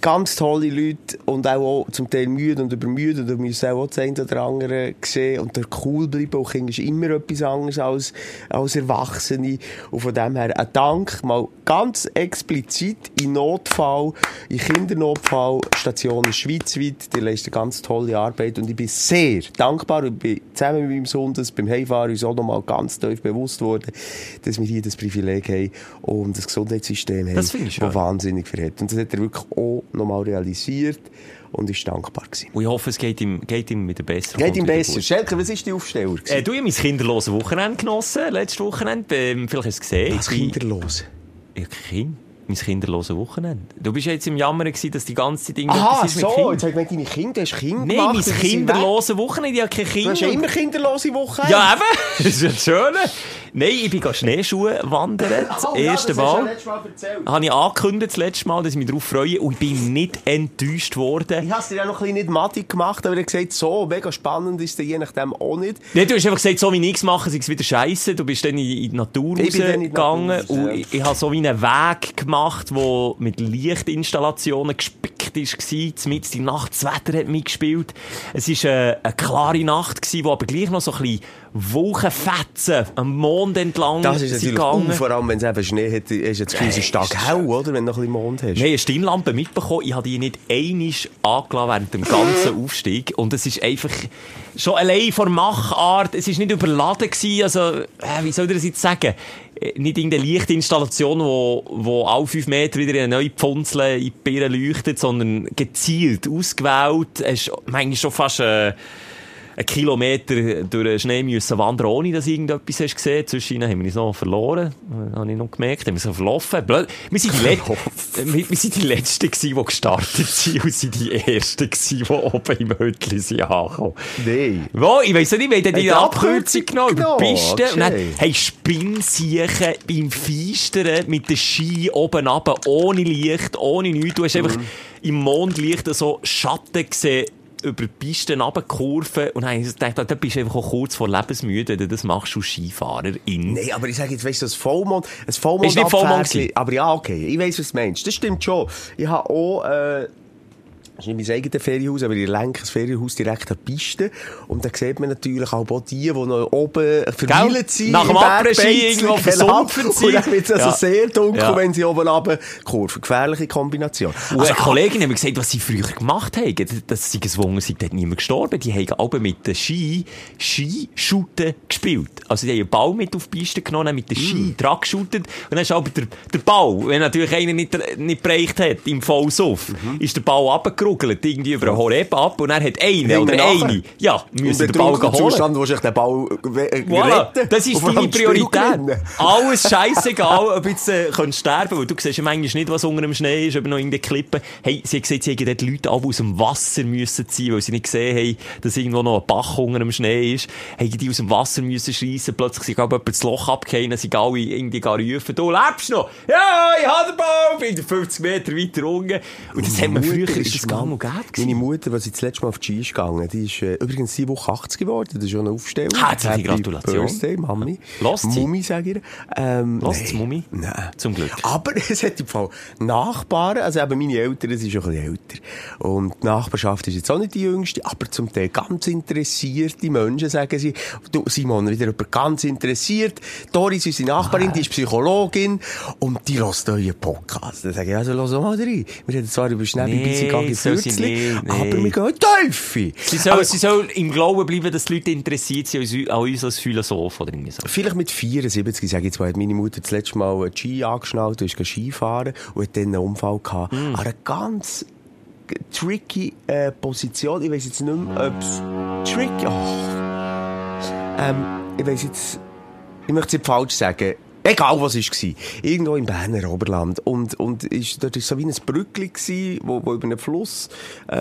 ganz tolle Leute und auch, auch zum Teil müde und übermüdet und müssen auch das eine oder andere sehen und dort cool bleiben. Auch Kinder ist immer etwas anderes als, als Erwachsene. Und von dem her ein Dank mal ganz explizit in Notfall, in Kindernotfall, Stationen schweizweit. Die leisten ganz tolle Arbeit und ich bin sehr dankbar und bin zusammen mit meinem Sohn das beim Heimfahren uns auch nochmal ganz tief bewusst worden, dass wir hier das Privileg haben und das Gesundheitssystem haben, Das schön. das wahnsinnig verhält. Und das hat er wirklich auch nochmal realisiert und ist dankbar gewesen. Und ich hoffe, es geht ihm, geht ihm wieder besser. Geht ihm besser. Schelke, was ist die Aufsteller? gewesen? Äh, du, habe mein kinderloses Wochenende genossen, letztes Wochenende. Ähm, vielleicht hast du es gesehen. Was Ich bin- kinderlos? Ja, Kind. Mein kinderloses Wochenende. Du bist ja jetzt im Jammer gewesen, dass die ganze ist mit so, jetzt ich gemeint, deine Kinder, du hast Kinder Nein, gemacht. mein kinderloses Wochenende. Ich habe keine Kinder. Du hast ja immer kinderlose Woche. Ja, eben. Das ist ja das Schöne. Nein, ich bin Schneeschuhe wandern. Das Oh, ja, erste das hast Mal. letztes Mal. Habe ich angekündigt, das letzte Mal, dass ich mich darauf freue. Und ich bin nicht enttäuscht worden. Ich habe es dir ja noch ein bisschen nicht matig gemacht, aber er hat gesagt, so mega spannend ist es je nachdem auch nicht. Nee, du hast einfach gesagt, so wie nichts machen, sei es wieder scheiße. Du bist dann in, in die Natur Ich in die rausgegangen. Und ja. ich, ich habe so wie einen Weg gemacht, der mit Lichtinstallationen gespickt war. Mit die Nacht, das Wetter hat mitgespielt. Es war äh, eine klare Nacht, gewesen, wo aber gleich noch so ein bisschen Wolkenfetzen am Mond entlang Das ist natürlich, uh, vor allem wenn es eben Schnee hat, du jetzt Gefühl, es ist Tag hell, oder? Wenn du noch ein bisschen Mond hast. Haben eine Stirnlampe mitbekommen. Ich habe die nicht einisch angelassen während dem ganzen Aufstieg. Und es ist einfach schon allein von Machart. Es ist nicht überladen gewesen. Also, äh, wie soll ich das jetzt sagen? Äh, Nicht irgendeine Lichtinstallation, wo, wo alle fünf Meter wieder in eine neue Pfunzel in die Birne leuchtet, sondern gezielt, ausgewählt. Es ist manchmal schon fast, äh, einen Kilometer durch den Schnee müssen wandern, ohne dass irgendetwas hast gesehen. Zwischen haben wir uns noch verloren. Äh, Habe ich noch gemerkt. Haben wir so verlaufen. Blöd. Wir sind die, Let wir, wir sind die Letzten gewesen, die gestartet sind und sind die Ersten gewesen, die oben im Hütli sind angekommen. Nein. Wo? Ich weiss nicht, wir haben dann die Abkürzung genommen, über die Piste. Und dann, okay. hey, Spinnsiechen beim Feistern mit den Ski oben runter, ohne Licht, ohne nichts. Du hast einfach Mhm. im Mondlicht so Schatten gesehen, über die Pisten runterkurven. Und dann habe ich gedacht, da bist du einfach auch kurz vor lebensmüde, wenn du das machst als Skifahrerin. Nein, aber ich sage jetzt, weißt du, das Vollmond, das Vollmond Ist nicht Vollmond? Aber ja, okay, ich weiss, was du meinst. Das stimmt schon. Ich habe auch, äh, das ist nicht mein eigenes Ferienhaus, aber ich lenke das Ferienhaus direkt an die Piste. Und da sieht man natürlich auch die, die noch oben verweilt sind. Nach dem Bergbeizli, irgendwo genau. sind. Und dann wird es also Ja. sehr dunkel, Ja. wenn sie oben runter kurven. Gefährliche Kombination. Und Also, eine Kollegin hat mir gesagt, was sie früher gemacht haben. Das sei gezwungen, sie hat niemand gestorben. Die haben aber mit den Ski, Skischuten gespielt. Also die haben einen Ball mit auf die Piste genommen, mit den Ski dran geschootet. Und dann ist aber der, der Ball, wenn natürlich einer nicht, nicht bereicht hat, im Vollsuff, ist der Ball abgerugelt, irgendwie über einen Horeb ab. Und dann hat einer oder eine, ja, müssen der den Ball holen. Zustand, wo sich den Ball Voilà, das ist deine Priorität. Alles scheißegal, ob jetzt äh, könntest sterben weil du siehst ja manchmal nicht, was unter dem Schnee ist, ob noch irgendeine Klippe. Hey, sie gesagt, sie dort Leute alle aus dem Wasser müssen ziehen, weil sie nicht gesehen haben, dass irgendwo noch ein Bach unter dem Schnee ist. Haben die aus dem Wasser müssen schreissen, plötzlich sind jemand das Loch abgefallen, sind alle irgendwie gar rufen, du lebst noch! Ja, ich habe den Ball! Bin 50 Meter weiter unten. Und das man Mutter früher, ist das Meine. Mutter, als sie das letzte Mal auf die Ski ist gegangen, die ist äh, übrigens diese Woche 80 geworden. Das ist schon eine Aufstellung. Herzliche Happy Gratulation. Birthday, Mami. Sie? Mumi, sage ich. Ähm, Hörst nein. sie, Mumi? Nein. Zum Glück. Aber es hat im Fall Nachbarn, also eben meine Eltern, sie ist schon ein bisschen älter. Und die Nachbarschaft ist jetzt auch nicht die jüngste, aber zum Teil ganz interessierte Menschen, sagen sie. Du, Simon, wieder jemand ganz interessiert. Doris, unsere Nachbarin, die ist Psychologin und die hört euren Podcast. Dann sage ich, also, lass mal rein. Wir reden zwar über Schnäbi, Nee, bis ich gehe soll sie Fürzli, nicht, nee. aber wir gehen Teufel. Sie soll, sie soll im Glauben bleiben, dass die Leute interessiert sind an uns- als Philosoph oder irgendwie so. Vielleicht mit 74, sage ich jetzt mal, hat meine Mutter das letzte Mal einen Ski angeschnallt ist Skifahren und hat dann einen Unfall gehabt. Hm. An einer ganz tricky äh, Position. Ich weiß jetzt nicht mehr, ob es tricky... Oh. Ähm, ich weiß jetzt... Ich möchte es nicht falsch sagen. Egal, was es war. Irgendwo im Berner Oberland. Und, und ist, dort war so wie ein Brückli, wo, wo über einen Fluss, äh,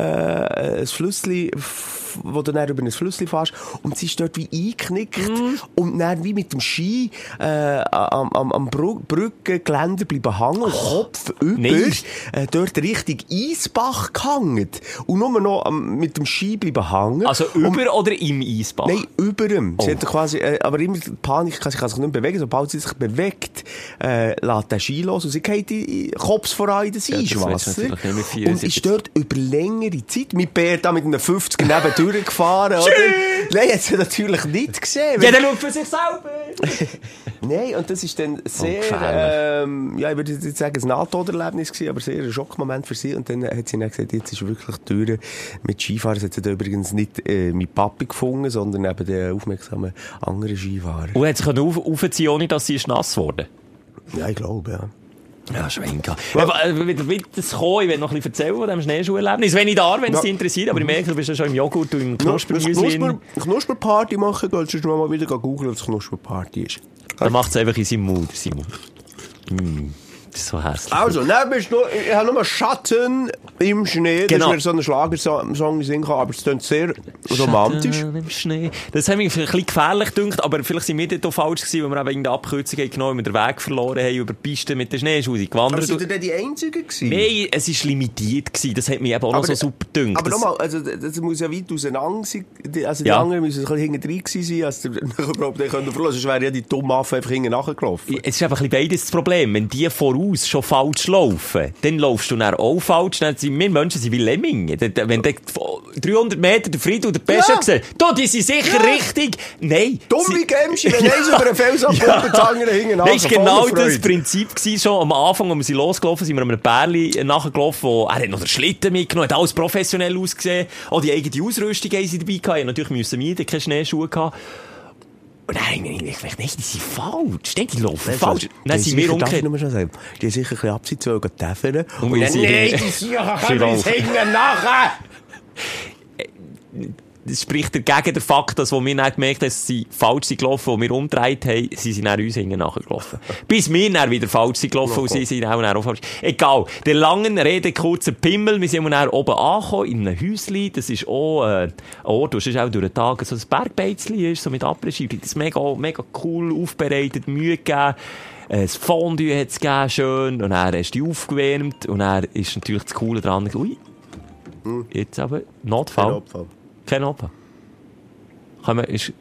ein Flüssli, wo du dann über ein Flüssli fährst. Und sie ist dort wie eingeknickt. Und dann wie mit dem Ski, äh, am, am, am Brückengeländer bleiben hängen. und Kopf über. Äh, dort Richtung Eisbach gehangen. Und nur noch am, mit dem Ski bleiben hängen. Also Und- über oder im Eisbach? Nein, über ihm. Sie Oh. hat quasi, äh, aber immer Panik, sie kann sich nicht bewegen. Sobald sie sich bewegt, äh, lässt der Ski los und sie geht die Kopf voran in das Ja, Eiswasser. und 74. ist dort über längere Zeit mit Bär da mit einem 50er neben durchgefahren, oder? Nein, hat sie natürlich nicht gesehen. ja, dann schaut für sich selber! Nein, und das ist dann sehr, ähm, ja, ich würde jetzt sagen, ein Nahtoderlebnis gewesen, aber sehr ein Schockmoment für sie. Und dann hat sie dann gesagt, jetzt ist wirklich Tür mit Skifahren. Das hat sie da übrigens nicht äh, mit Papi gefunden, sondern eben den aufmerksamen anderen Skifahrer. Und hat sich auf, aufziehen, ohne dass sie ist nass wurde. Ja, ich glaube, ja. Ja. Aber, äh, wieder, das kommen, ich will noch ein bisschen erzählen von diesem Schneeschuherlebnis. Wenn ich da, wenn es Ja. dich interessiert, aber ich merke, du bist ja schon im Joghurt und im Knusper, Knuspermüsli. Knusper, Knusperparty machen, gehst du mal wieder googeln, was Knusperparty ist. Dann macht es einfach in seinem Mund, Simon. Mm, ist so hässlich. Also, dann bist du, ich habe nur Schatten im Schnee. Genau. Das ist mir so ein Schlagersong singen kann, aber es klingt sehr romantisch. Schatten im Schnee. Das hat mich ein bisschen gefährlich gedacht, aber vielleicht sind wir dort auch falsch gewesen, weil wir eben irgendeine Abkürzung haben genommen, wir den Weg verloren haben über die Piste mit den Schneeschuhen Aber gewandert. sind ihr denn die Einzigen gewesen? Nein, es war limitiert. Gewesen. Das hat mich eben auch noch Aber- so super gedünkt. Aber nochmal, also, das muss ja weit auseinander sein. Also, die Ja. anderen müssen ein bisschen hinten gewesen sein, als der überhaupt nicht verlassen. Sonst wäre ja die dumme Affe einfach hinten nachgelaufen. Es ist einfach ein bisschen beides das Problem. Wenn die voraus schon falsch laufen, dann laufst du dann auch falsch. Dann sind wir Menschen sind wie Lemminge. Wenn der 300 Meter der Fried oder der Pesche Ja. sehen, da, die sind sicher richtig. Nein. Dumm wie Gemschi, wenn eins über einen Fels abkommt, das andere hinten Das war genau das Prinzip gewesen, schon am Anfang, als wir losgelaufen sind, wir einem Bärli nachgelaufen, wo, er hat noch den Schlitten mitgenommen, hat alles professionell ausgesehen, auch die eigene Ausrüstung haben sie dabei gehabt, natürlich müssen mieten, keine Schneeschuhe gehabt. Und dann habe ich mir gedacht, nein, die sind falsch, nein, die laufen falsch. Dann sind wir umgekehrt. schon sagen, die haben sicher ein bisschen Absicht zu täfern. Und Und dann, nein, die sind ja, wir hängen nachher. Das spricht dagegen der Fakt, dass, wo wir dann gemerkt haben, dass sie falsch sind gelaufen, wo wir umgedreht haben, sind sie dann uns hinten nachgelaufen. Bis wir dann wieder falsch sind gelaufen und sie sind auch, dann auch falsch. Egal. Der langen Rede, kurzer Pimmel, wir sind dann oben angekommen, in einem Häuschen, das ist auch, äh, Ort, wo es auch durch den Tag so ein Bergbeizli ist, so mit Après-Ski, das ist mega, mega cool aufbereitet, Mühe gegeben. Äh, Das Fondue hat es gegeben, schön, und hast du die aufgewärmt, und dann ist natürlich das Coole dran, ui, jetzt aber Notfall. Kein Opa. Können wir, ist,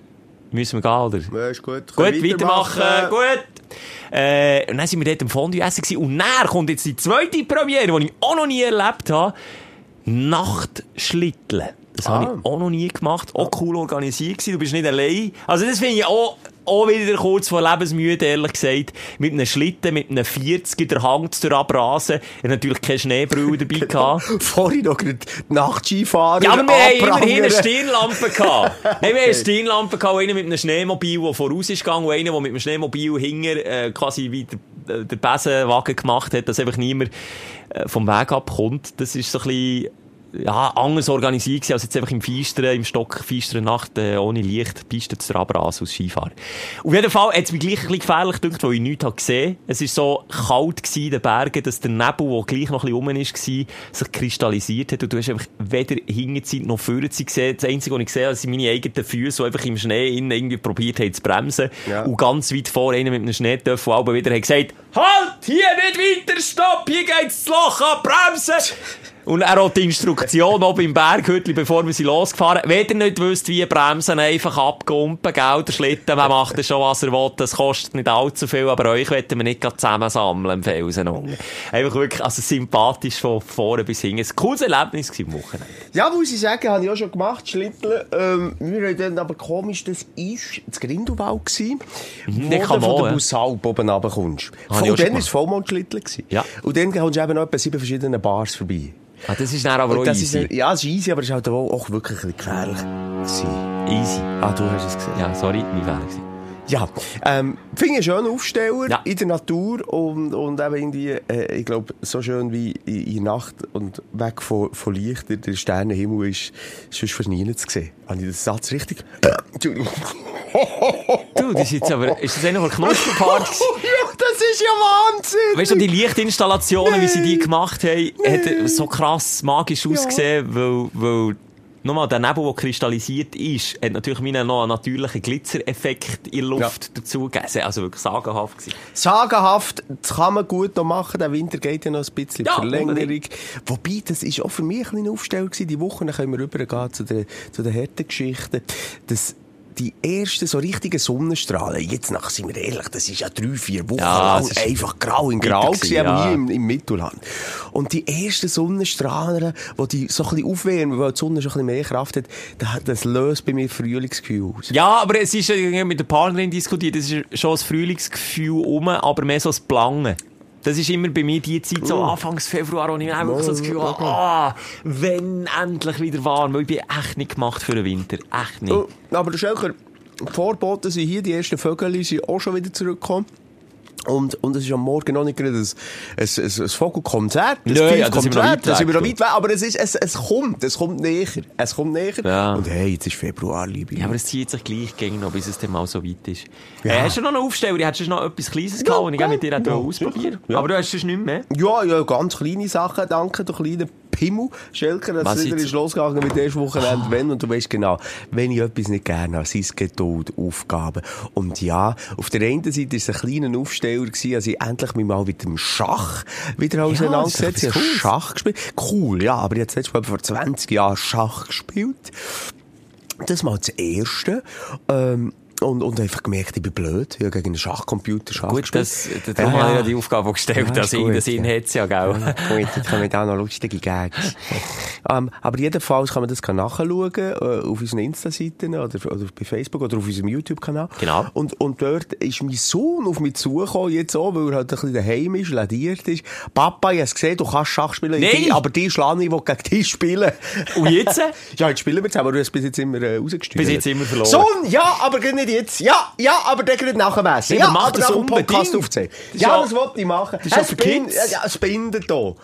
müssen wir gehen, oder? Ja, ist gut. Gut, wir weitermachen. Gut. Äh, und dann sind wir dort im Fondue essen gewesen. Und dann kommt jetzt die zweite Premiere, die ich auch noch nie erlebt habe. Nachtschlitteln. Das habe Ah. ich auch noch nie gemacht. Auch cool organisiert gewesen. Du bist nicht allein. Also das finde ich auch, auch wieder kurz vor Lebensmüde, ehrlich gesagt. Mit einem Schlitten, mit einem 40er, der Hang zu abrasen. Ich hatte natürlich keine Schneebrille dabei gehabt. Vorhin noch gerade die Nachtskifahrer Ja, aber wir haben immerhin eine. Stirnlampe gehabt. Nein, wir haben eine Stirnlampe gehabt, einer mit einem Schneemobil, der voraus ist gegangen, und einer, der mit dem Schneemobil hinger, äh, quasi wie der, äh, der Besenwagen gemacht hat, dass einfach niemand äh, vom Weg abkommt. Das ist so ein bisschen, ja, anders organisiert gewesen, als jetzt einfach im feisteren, im Stock feisteren Nacht, äh, ohne Licht, Piste zu Rabras aus Skifahren. Auf jeden Fall hat es mich gleich ein bisschen gefährlich gedacht, weil ich nichts habe gesehen. Es war so kalt gewesen in den Bergen, dass der Nebel, der gleich noch ein bisschen rum ist, war, sich kristallisiert hat und du hast einfach weder Hinterzeit noch Vorderzeit gesehen. Das Einzige, was ich gesehen habe, sind meine eigenen Füße, die einfach im Schnee innen irgendwie probiert haben zu bremsen. Ja. Und ganz weit vor einer mit einem Schneetöffel aber wieder hat gesagt, halt, hier nicht weiter, stopp, hier geht's das Loch ab, bremsen! Und er hat die Instruktion oben im Berghütli, bevor wir sie losgefahren Wenn ihr nicht wisst, wie bremsen, einfach abgumpen, gell, der Schlitten, man macht schon, was er will, das kostet nicht allzu viel, aber euch wollen wir nicht gerade zusammensammeln im Felsen unten. Einfach wirklich, also sympathisch von vorne bis hinten. Ein cooles Erlebnis gewesen am Wochenende. Ja, muss ich sagen, habe ich auch schon gemacht, Schlitteln. Ähm, wir haben dann aber komisch, das war das Grindelwald gewesen, wo der du von der. Bussalp oben runterkommst. Und dann war es Vollmondschlitteln. Ja. Und dann kommst du eben noch etwa sieben verschiedene Bars vorbei. Ah, das ist dann aber auch das easy. Ist, ja, es ist easy, aber es ist halt auch, auch wirklich ein gefährlich. gewesen. easy. Ah, du hast es gesehen. Ja, sorry, mein Fehler gewesen. Ja, ähm, finde ich schönen Aufsteller Ja. in der Natur und, und eben irgendwie, äh, ich glaube, so schön wie in, in der Nacht und weg von, von Lichter, der Sternenhimmel ist, sonst fast nie zu sehen. Habe ich den Satz richtig? Entschuldigung. Du, das ist jetzt aber, ist das einer von ja, das ist ja Wahnsinn! Weißt du, die Lichtinstallationen, wie sie die gemacht haben, hat so krass magisch ausgesehen, weil, weil nochmal der Nebel, der kristallisiert ist, hat natürlich wie noch einen natürlichen Glitzereffekt in der Luft dazu gegeben. Also wirklich sagenhaft gewesen. Sagenhaft, das kann man gut noch machen. Der Winter geht ja noch ein bisschen Ja, Verlängerung. unbedingt. Wobei, das ist auch für mich ein kleiner Aufsteller gewesen. Die Woche, können wir rübergehen zu den, zu den harten Geschichten. Das, die ersten so richtigen Sonnenstrahlen, jetzt nach, sind wir ehrlich, das ist ja drei, vier Wochen Ja, lang einfach grau in grau gewesen, ja. hier im, im Mittelland. Und die ersten Sonnenstrahlen, die die so ein bisschen aufwärmen, weil die Sonne schon ein bisschen mehr Kraft hat, das, löst bei mir Frühlingsgefühl aus. Ja, aber es ist mit der Partnerin diskutiert, es ist schon das Frühlingsgefühl um, aber mehr so das Blangen. Das ist immer bei mir die Zeit, so Anfangs Februar, wo ich einfach so das Gefühl habe, ah, wenn endlich wieder warm, weil ich bin echt nicht gemacht für den Winter. Echt nicht. Oh, aber der Schelker, Vorboten sind hier, die ersten Vögel sind auch schon wieder zurückgekommen. Und, und es ist am Morgen noch nicht gerade ein, ein, ein, ein Vogelkonzert. Ein Nö, ja, Fives da sind wir noch weit sind wir noch weg, weit weg. Aber es, ist, es, es kommt, es kommt näher. Es kommt näher. Ja. Und hey, jetzt ist Februar, liebe Ja, aber es zieht sich gleich gegen noch, bis es dann mal so weit ist. Ja. Äh, hast du noch einen Aufsteller? Hättest du noch etwas Kleines gehabt, und ich gerne mit dir ja, ausprobieren ja. Aber du hast es nicht mehr. Ja, ja, ganz kleine Sachen, danke, du kleiner Pimmel. Schelker, Was es wieder ist losgegangen mit dem Wochenende, wenn, und du weißt genau, wenn ich etwas nicht gerne habe, sind es Geduld, Aufgaben. Und ja, auf der einen Seite war es ein kleiner Aufsteller, gewesen, als ich endlich mich mal mit dem Schach wieder auseinandergesetzt das ist habe. habe Schach gespielt. Cool, ja, aber ich habe letztes Mal vor 20 Jahren Schach gespielt. Das mal das Erste. Ähm, und, und einfach gemerkt, ich bin blöd. Ich habe gegen einen Schachcomputer Schach Gut, gespielt. das, darum habe ich ja die Aufgabe gestellt, Ja, dass ich den Sinn ja. hätte ja, gell? Gut, jetzt kommen da noch lustige Gags. ähm, aber jedenfalls kann man das nachschauen, äh, auf unseren Insta-Seiten oder, oder bei Facebook oder auf unserem YouTube-Kanal. Genau. Und, und dort ist mein Sohn auf mich zugekommen, jetzt auch, weil er halt ein bisschen daheim ist, ladiert ist. Papa, ich habe gesehen, du kannst Schach spielen, Nein. Die, aber die schlage ich, will gegen dich spielen. Und jetzt? ja, jetzt spielen wir zusammen, aber du hast bis jetzt immer äh, rausgestellt. Bis jetzt immer verloren. Sohn, ja, aber gerade nicht jetzt. Ja, ja, aber der gerade nachher messen. Ja, Ja, aber das nach Podcast. Das ist Ja, ja- das wollte ich machen. ist ja Es für bin- Kids. Ja, ja, es bindet hier.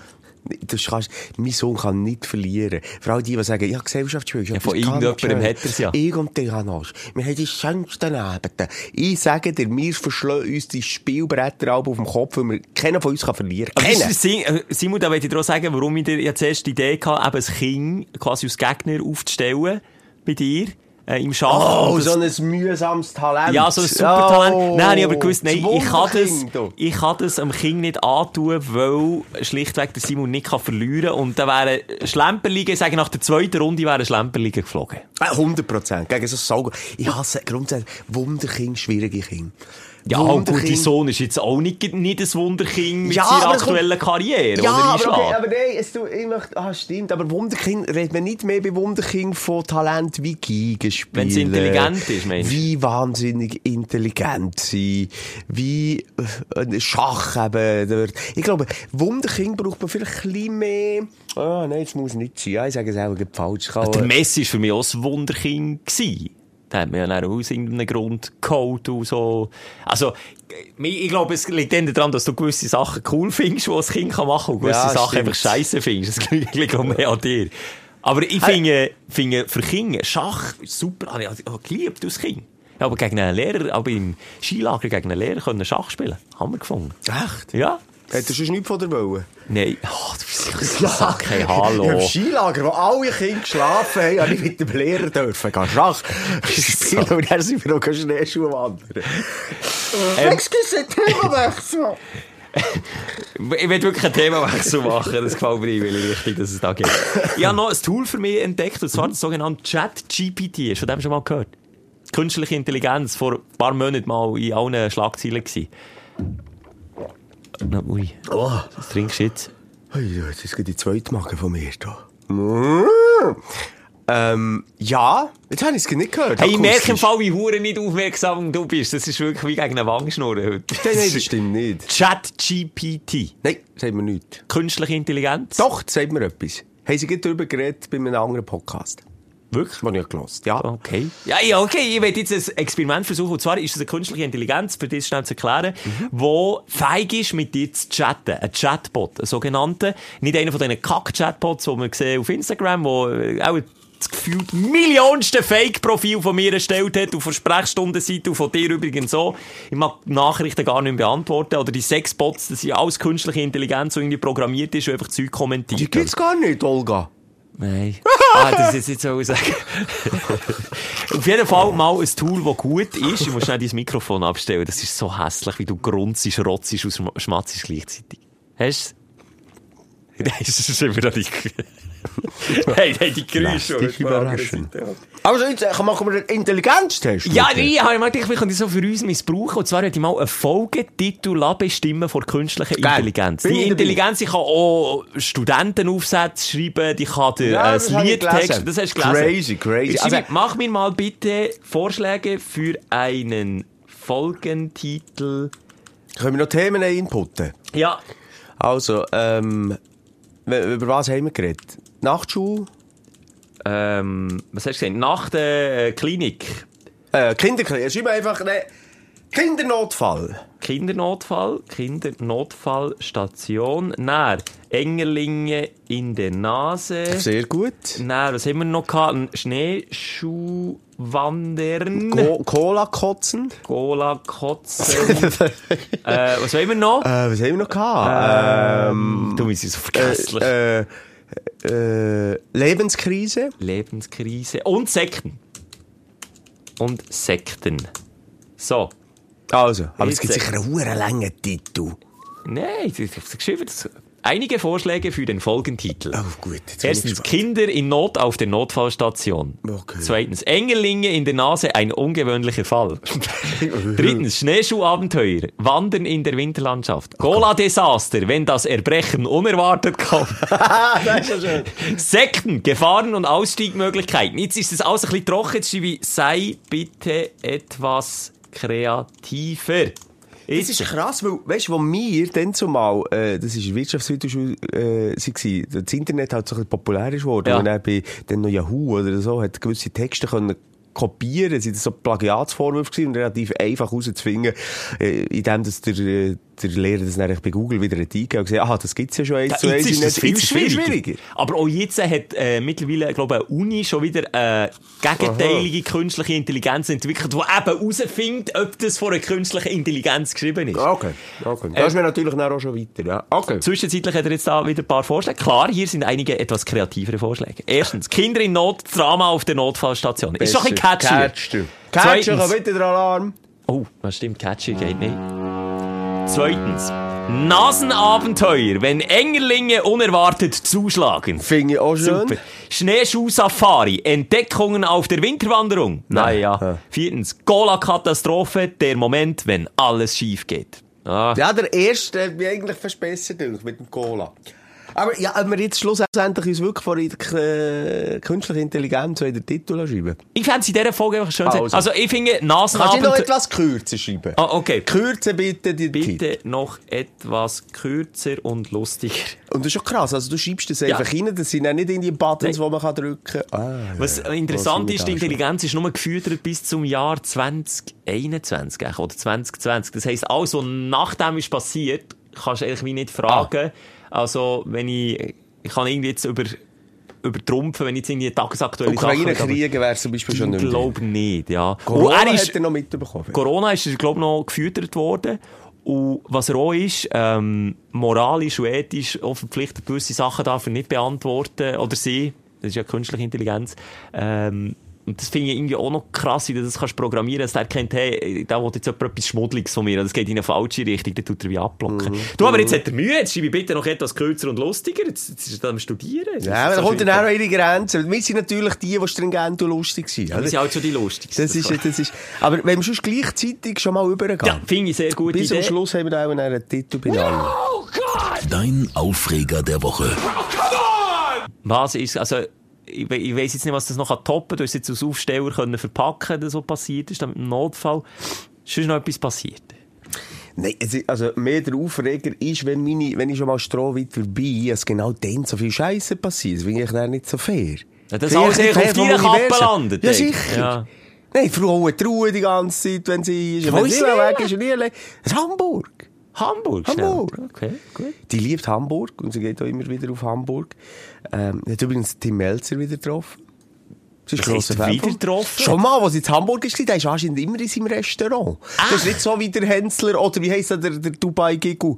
Das kannst, mein Sohn kann nicht verlieren. Vor allem die, die sagen, ja, Gesellschaftsspiel. Ja, von irgendjemandem hat er's ja. Ich und der Janosch. Wir haben die schönsten Abende. Ich sage dir, wir verschlagen uns die Spielbretter auf dem Kopf, weil wir keiner von uns kann verlieren kann. Ist äh, Simon, da wollte ich dir sagen, warum ich dir ja zuerst die Idee hatte, eben ein Kind quasi als Gegner aufzustellen bei dir äh, im Schach. Oh, das- so ein mühsames Talent. Ja, so ein super Talent. Oh, nein, ich aber gewusst, nein, ich kann das, ich kann das am Kind nicht antun, weil schlichtweg der Simon nicht kann verlieren und da wäre Schlemperliga, ich sage nach der zweiten Runde wäre Schlemperliga geflogen. Äh, 100 Prozent. Gegen so Sauger. Ich hasse grundsätzlich Wunderkind, schwierige Kinder. Ja, gut, dein Sohn ist jetzt auch nicht, nicht ein Wunderkind mit Ja, seiner es kommt- aktuellen Karriere, Ja, oder aber, okay, aber nein, es, du, ich möchte, ah, stimmt, aber Wunderkind, redet man nicht mehr bei Wunderkind von Talent wie Gegenspielen. Wenn's intelligent ist, meinst du? Wie wahnsinnig intelligent sein, wie äh, Schach eben. Ich glaube, Wunderkind braucht man vielleicht ein bisschen mehr, ah, nein, das muss nicht sein, ja, ich sage es auch falsch. Kann, Der Messi war für mich auch ein Wunderkind. gewesen. Da hat man ja dann aus irgendeinem Grund geholt und so. Also, ich glaube, es liegt daran, dass du gewisse Sachen cool findest, die ein Kind machen kann, und gewisse Ja, Sachen stimmt. einfach scheiße findest. Das liegt auch mehr an dir. Aber ich finde, finde für Kinder, Schach super. Habe ich auch geliebt als Kind. Aber gegen einen Lehrer, aber im Skilager gegen einen Lehrer können Schach spielen. Haben wir gefunden. Echt? Ja. Hättest du sonst nichts von der wollen? Nein. Oh, du bist ein Sack, hey, hallo. Im Skilager, wo alle Kinder geschlafen haben, habe ich mit dem Lehrer dürfen gehen Schach spielen und dann sind wir noch Schneeschuhe wandern. Ähm, Excuse, Themawechsel. Ich will wirklich ein Themawechsel machen. Das gefällt mir weil richtig, dass es da geht. Ich habe noch ein Tool für mich entdeckt, und zwar das sogenannte ChatGPT. Hast du von dem schon mal gehört? Künstliche Intelligenz, vor ein paar Monaten mal in allen Schlagzeilen gewesen. Na, ui, Oh, was trinkst du jetzt? Ui, jetzt ist die zweite Magen von mir da. Ähm, ja, jetzt habe ich es nicht gehört. Hey, ich merke im. Fall, wie hure nicht aufmerksam du bist. Das ist wirklich wie gegen eine Wangenschnur heute. Nein, nein, das stimmt nicht. ChatGPT. Nein, sagt mir nichts. Künstliche Intelligenz? Doch, das sagt mir etwas. Haben Sie gerade darüber geredet bei einem anderen Podcast? Wirklich? Den ich gehört Ja. Okay. Ja, ja, okay. Ich werde jetzt ein Experiment versuchen. Und zwar ist es eine künstliche Intelligenz, für dich schnell zu erklären, die fähig ist, mit dir zu chatten. Ein Chatbot, ein sogenannter. Nicht einer von diesen Kack-Chatbots, die man sehen auf Instagram, wo auch das gefühlt millionste Fake-Profil von mir erstellt hat, auf der Sprechstundenseite und von dir übrigens so. Ich mag Nachrichten gar nicht mehr beantworten. Oder die Sexbots, das sind alles künstliche Intelligenz, die irgendwie programmiert ist und einfach Zeug kommentiert. Die gibt's gar nicht, Olga. Nein. ah, das ist jetzt so sagen. Auf jeden Fall mal ein Tool, das gut ist. Ich muss schnell dein Mikrofon abstellen. Das ist so hässlich, wie du grunzst, rotzt und schm- schmatzt gleichzeitig. Hast du Nein, das ist immer noch nicht. hey, hey, die Geräusche. Lästig überraschend. Also, jetzt äh, machen wir einen Intelligenztest. Ja, nee, ich habe gedacht, wir können das so für uns missbrauchen. Und zwar hätte ich mal einen Folgetitel bestimmen vor künstlicher. Intelligenz. Bin Die ich. Intelligenz, die kann auch Studentenaufsätze schreiben, die kann dir Ja, äh, das ich Liedtext, das hast du gelesen. Crazy, crazy. Also- mach mir mal bitte Vorschläge für einen Folgentitel. Können wir noch Themen inputten? Ja. Also, ähm, über was haben wir geredet? Nachtschule? Ähm, was hast du gesagt? Nach der äh, Klinik. Äh, Kinderklinik. Schreib einfach, ne, Kindernotfall. Kindernotfall, Kindernotfallstation, näher Engerlinge in der Nase. Sehr gut. Näher, was haben wir noch gehabt? Ein Schneeschuh wandern. Go Cola kotzen. Cola kotzen. äh, was wollen wir noch? Äh, was haben wir noch gehabt? Ähm, du bist so vergesslich. äh, äh, Lebenskrise. Lebenskrise. Und Sekten. Und Sekten. So. Also, aber es gibt sicher einen langen Titel. Nein, ich habe geschrieben. das- Einige Vorschläge für den Folgentitel. Oh, gut. Erstens. Kinder in Not auf der Notfallstation. Okay. Zweitens, Engelinge in der Nase, ein ungewöhnlicher Fall. Drittens, Schneeschuhabenteuer, Wandern in der Winterlandschaft. Gola-Desaster, wenn das Erbrechen unerwartet kommt. das ist schön. Sekten, Gefahren und Ausstiegmöglichkeiten. Jetzt ist es alles ein bisschen trocken, jetzt schreibe ich, sei bitte etwas kreativer. Das ist krass, weil, weißt du, wo wir dann zumal, äh, das ist Wirtschaftsmittelschule, äh, sie gewesen, das Internet halt so ein bisschen populär ist geworden, Ja. und dann bei dann noch Yahoo oder so, hat gewisse Texte können kopieren, sind das so Plagiatsvorwürfe gewesen und relativ einfach rauszufinden, äh, indem dass der, äh, der Lehrer das dann bei Google wieder eingegeben und gesagt, aha, das gibt's ja schon eins zu eins. ist das viel es schwieriger. Aber auch jetzt hat äh, mittlerweile, ich glaube, eine Uni schon wieder äh, gegenteilige künstliche Intelligenz entwickelt, die eben herausfindet, ob das von einer künstlichen Intelligenz geschrieben ist. Okay, okay. Das ist mir natürlich dann auch schon weiter, ja. Okay. Zwischenzeitlich hat er jetzt da wieder ein paar Vorschläge. Klar, hier sind einige etwas kreativere Vorschläge. Erstens, Kinder in Not, Drama auf der Notfallstation. Ist doch ein bisschen catchy. Catchy. Catchy, bitte der Alarm. Oh, das stimmt, catchy geht nicht. Zweitens, Nasenabenteuer, wenn Engerlinge unerwartet zuschlagen. Finde ich auch schön. Super. Schneeschuh-Safari, Entdeckungen auf der Winterwanderung. Naja. Ja. Viertens, Gola-Katastrophe, der Moment, wenn alles schief geht. Ah. Ja, der erste hat mich eigentlich fast besser gedacht, mit dem Cola. Aber ja, ob wir jetzt schlussendlich uns wirklich vor der äh, künstlichen Intelligenz so in den Titel schreiben. Ich fände es in dieser Folge einfach schön. Also. Also, ich finde, Kannst du noch etwas kürzer schreiben? Ah, okay. Kürze bitte die Titel. Bitte noch etwas kürzer und lustiger. Und das ist schon krass, also du schreibst das Ja. einfach rein, das sind auch nicht in die Buttons, Nein. die man kann drücken kann. Ah, Was ja. interessant ist, die Intelligenz ist nur gefüttert bis zum Jahr 2021 eigentlich, oder 2020. Das heisst, alles, was nachdem ist passiert, kannst du eigentlich wie nicht fragen. Also, wenn ich, ich kann irgendwie jetzt über, übertrumpfen, wenn ich jetzt irgendwie tagesaktuelle Sachen... Ukraine-Kriege wäre zum Beispiel schon Ich nicht mehr. glaube nicht, ja. Corona er ist, hat er noch mitbekommen. Corona ist, glaube ich, noch gefüttert worden. Und was er auch ist, ähm, moralisch und ethisch auch verpflichtet, gewisse Sachen darf er nicht beantworten. Oder sie. Das ist ja künstliche Intelligenz. Ähm, und das finde ich irgendwie auch noch krass, wie du das kannst programmieren, dass der kennt, hey, da will jetzt jemand etwas Schmuddeliges von mir, das geht in eine falsche Richtung, dann tut er wie abblocken. Du, aber jetzt hat er Mühe, jetzt schreibe ich bitte noch etwas kürzer und lustiger, jetzt, jetzt ist er am Studieren. Jetzt Ja, ist aber da kommt dann auch noch ihre Grenzen. Wir sind natürlich die, die stringent und lustig sind. Wir oder? sind halt schon die Lustigsten. Das ist, das ist, aber wenn wir schon gleichzeitig schon mal übergehen. ja, finde ich sehr gut. Bis zum Idee. Schluss haben wir auch einen Titel benannt. Dein Aufreger der Woche. Was ist, also, ich, we- ich weiss jetzt nicht, was das noch toppen kann. Du hast jetzt als Aufsteller können verpacken, das was passiert ist, dann mit dem Notfall. Ist sonst noch etwas passiert? Nein, also mehr der Aufreger ist, wenn, meine, wenn ich schon mal strohweit vorbei bin, dass genau dann so viel Scheiße passiert. Das finde ich dann nicht so fair. Ja, das alles auf deiner Kappe landet, Ja, sicher. Ja. Nein, Frauen trauen die ganze Zeit, wenn sie ist. Wenn sie weg ist, nie allein. Das ist Hamburg. Hamburg, schnell. Hamburg. Okay, gut. Die liebt Hamburg und sie geht auch immer wieder auf Hamburg. Ähm, hat übrigens Tim Melzer wieder getroffen. Sie ist heisst Fan wieder getroffen? Schon mal, als sie in Hamburg war, der ist anscheinend immer in seinem Restaurant. Das ist nicht so wie der Hensler oder wie heisst der, der Dubai-Gigu.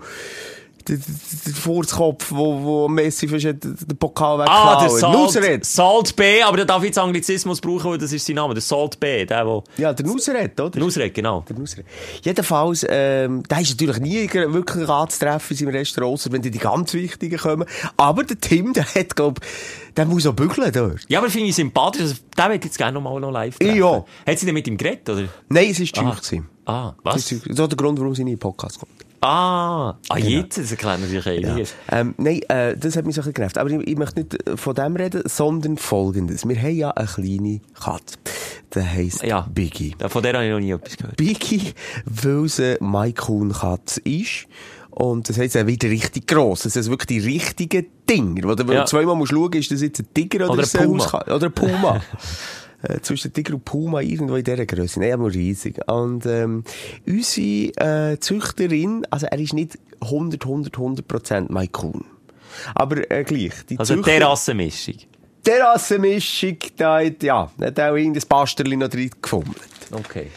Der, der, der Furzkopf, wo, wo Messi für den Pokal Ah, der wegklauen. Salt, Nusret. Salt B, aber der darf jetzt Anglizismus brauchen, weil das ist sein Name. Der Salt B, der, wo... Ja, der Nusret, oder? Der Nusret, genau. Der Nusret. Jedenfalls, ähm, der ist natürlich nie wirklich anzutreffen in seinem Restaurant, ausser wenn die, die ganz Wichtigen kommen. Aber der Tim, der hat, glaub, der muss auch bügeln dort. Ja, aber finde ich sympathisch. Also, den ich jetzt gerne noch mal noch live treffen. Ja. Hat sie denn mit ihm geredet, oder? Nein, es war teuer. Ah. Ah, Das was? ist der Grund, warum sie nie in den Podcast kommt. Ah, ah jetzt, das erklärt natürlich einiges. Ähm, nein, äh, das hat mich so ein bisschen genervt. Aber ich, ich möchte nicht von dem reden, sondern Folgendes. Wir haben ja eine kleine Katze. Der heisst Ja. Biggie. Von der habe ich noch nie etwas gehört. Biggie, weil sie Maikun-Katze ist. Und das heisst, er wird richtig gross. Das sind wirklich die richtigen Dinger. Wo du Ja. zweimal musst schauen, ist das jetzt ein Tiger oder, Oder ein Puma. Oder ein Puma. äh, zwischen Tiger und Puma irgendwo in dieser Größe. Nein, aber riesig. Und ähm, unsere äh, Züchterin, also er ist nicht 100, 100, 100 Prozent Maikun. Aber äh, gleich. Die Also Züchter- Terrassenmischung. Terrassenmischung, da hat, ja, hat auch irgendein Pasterli noch drin gefummelt. Okay.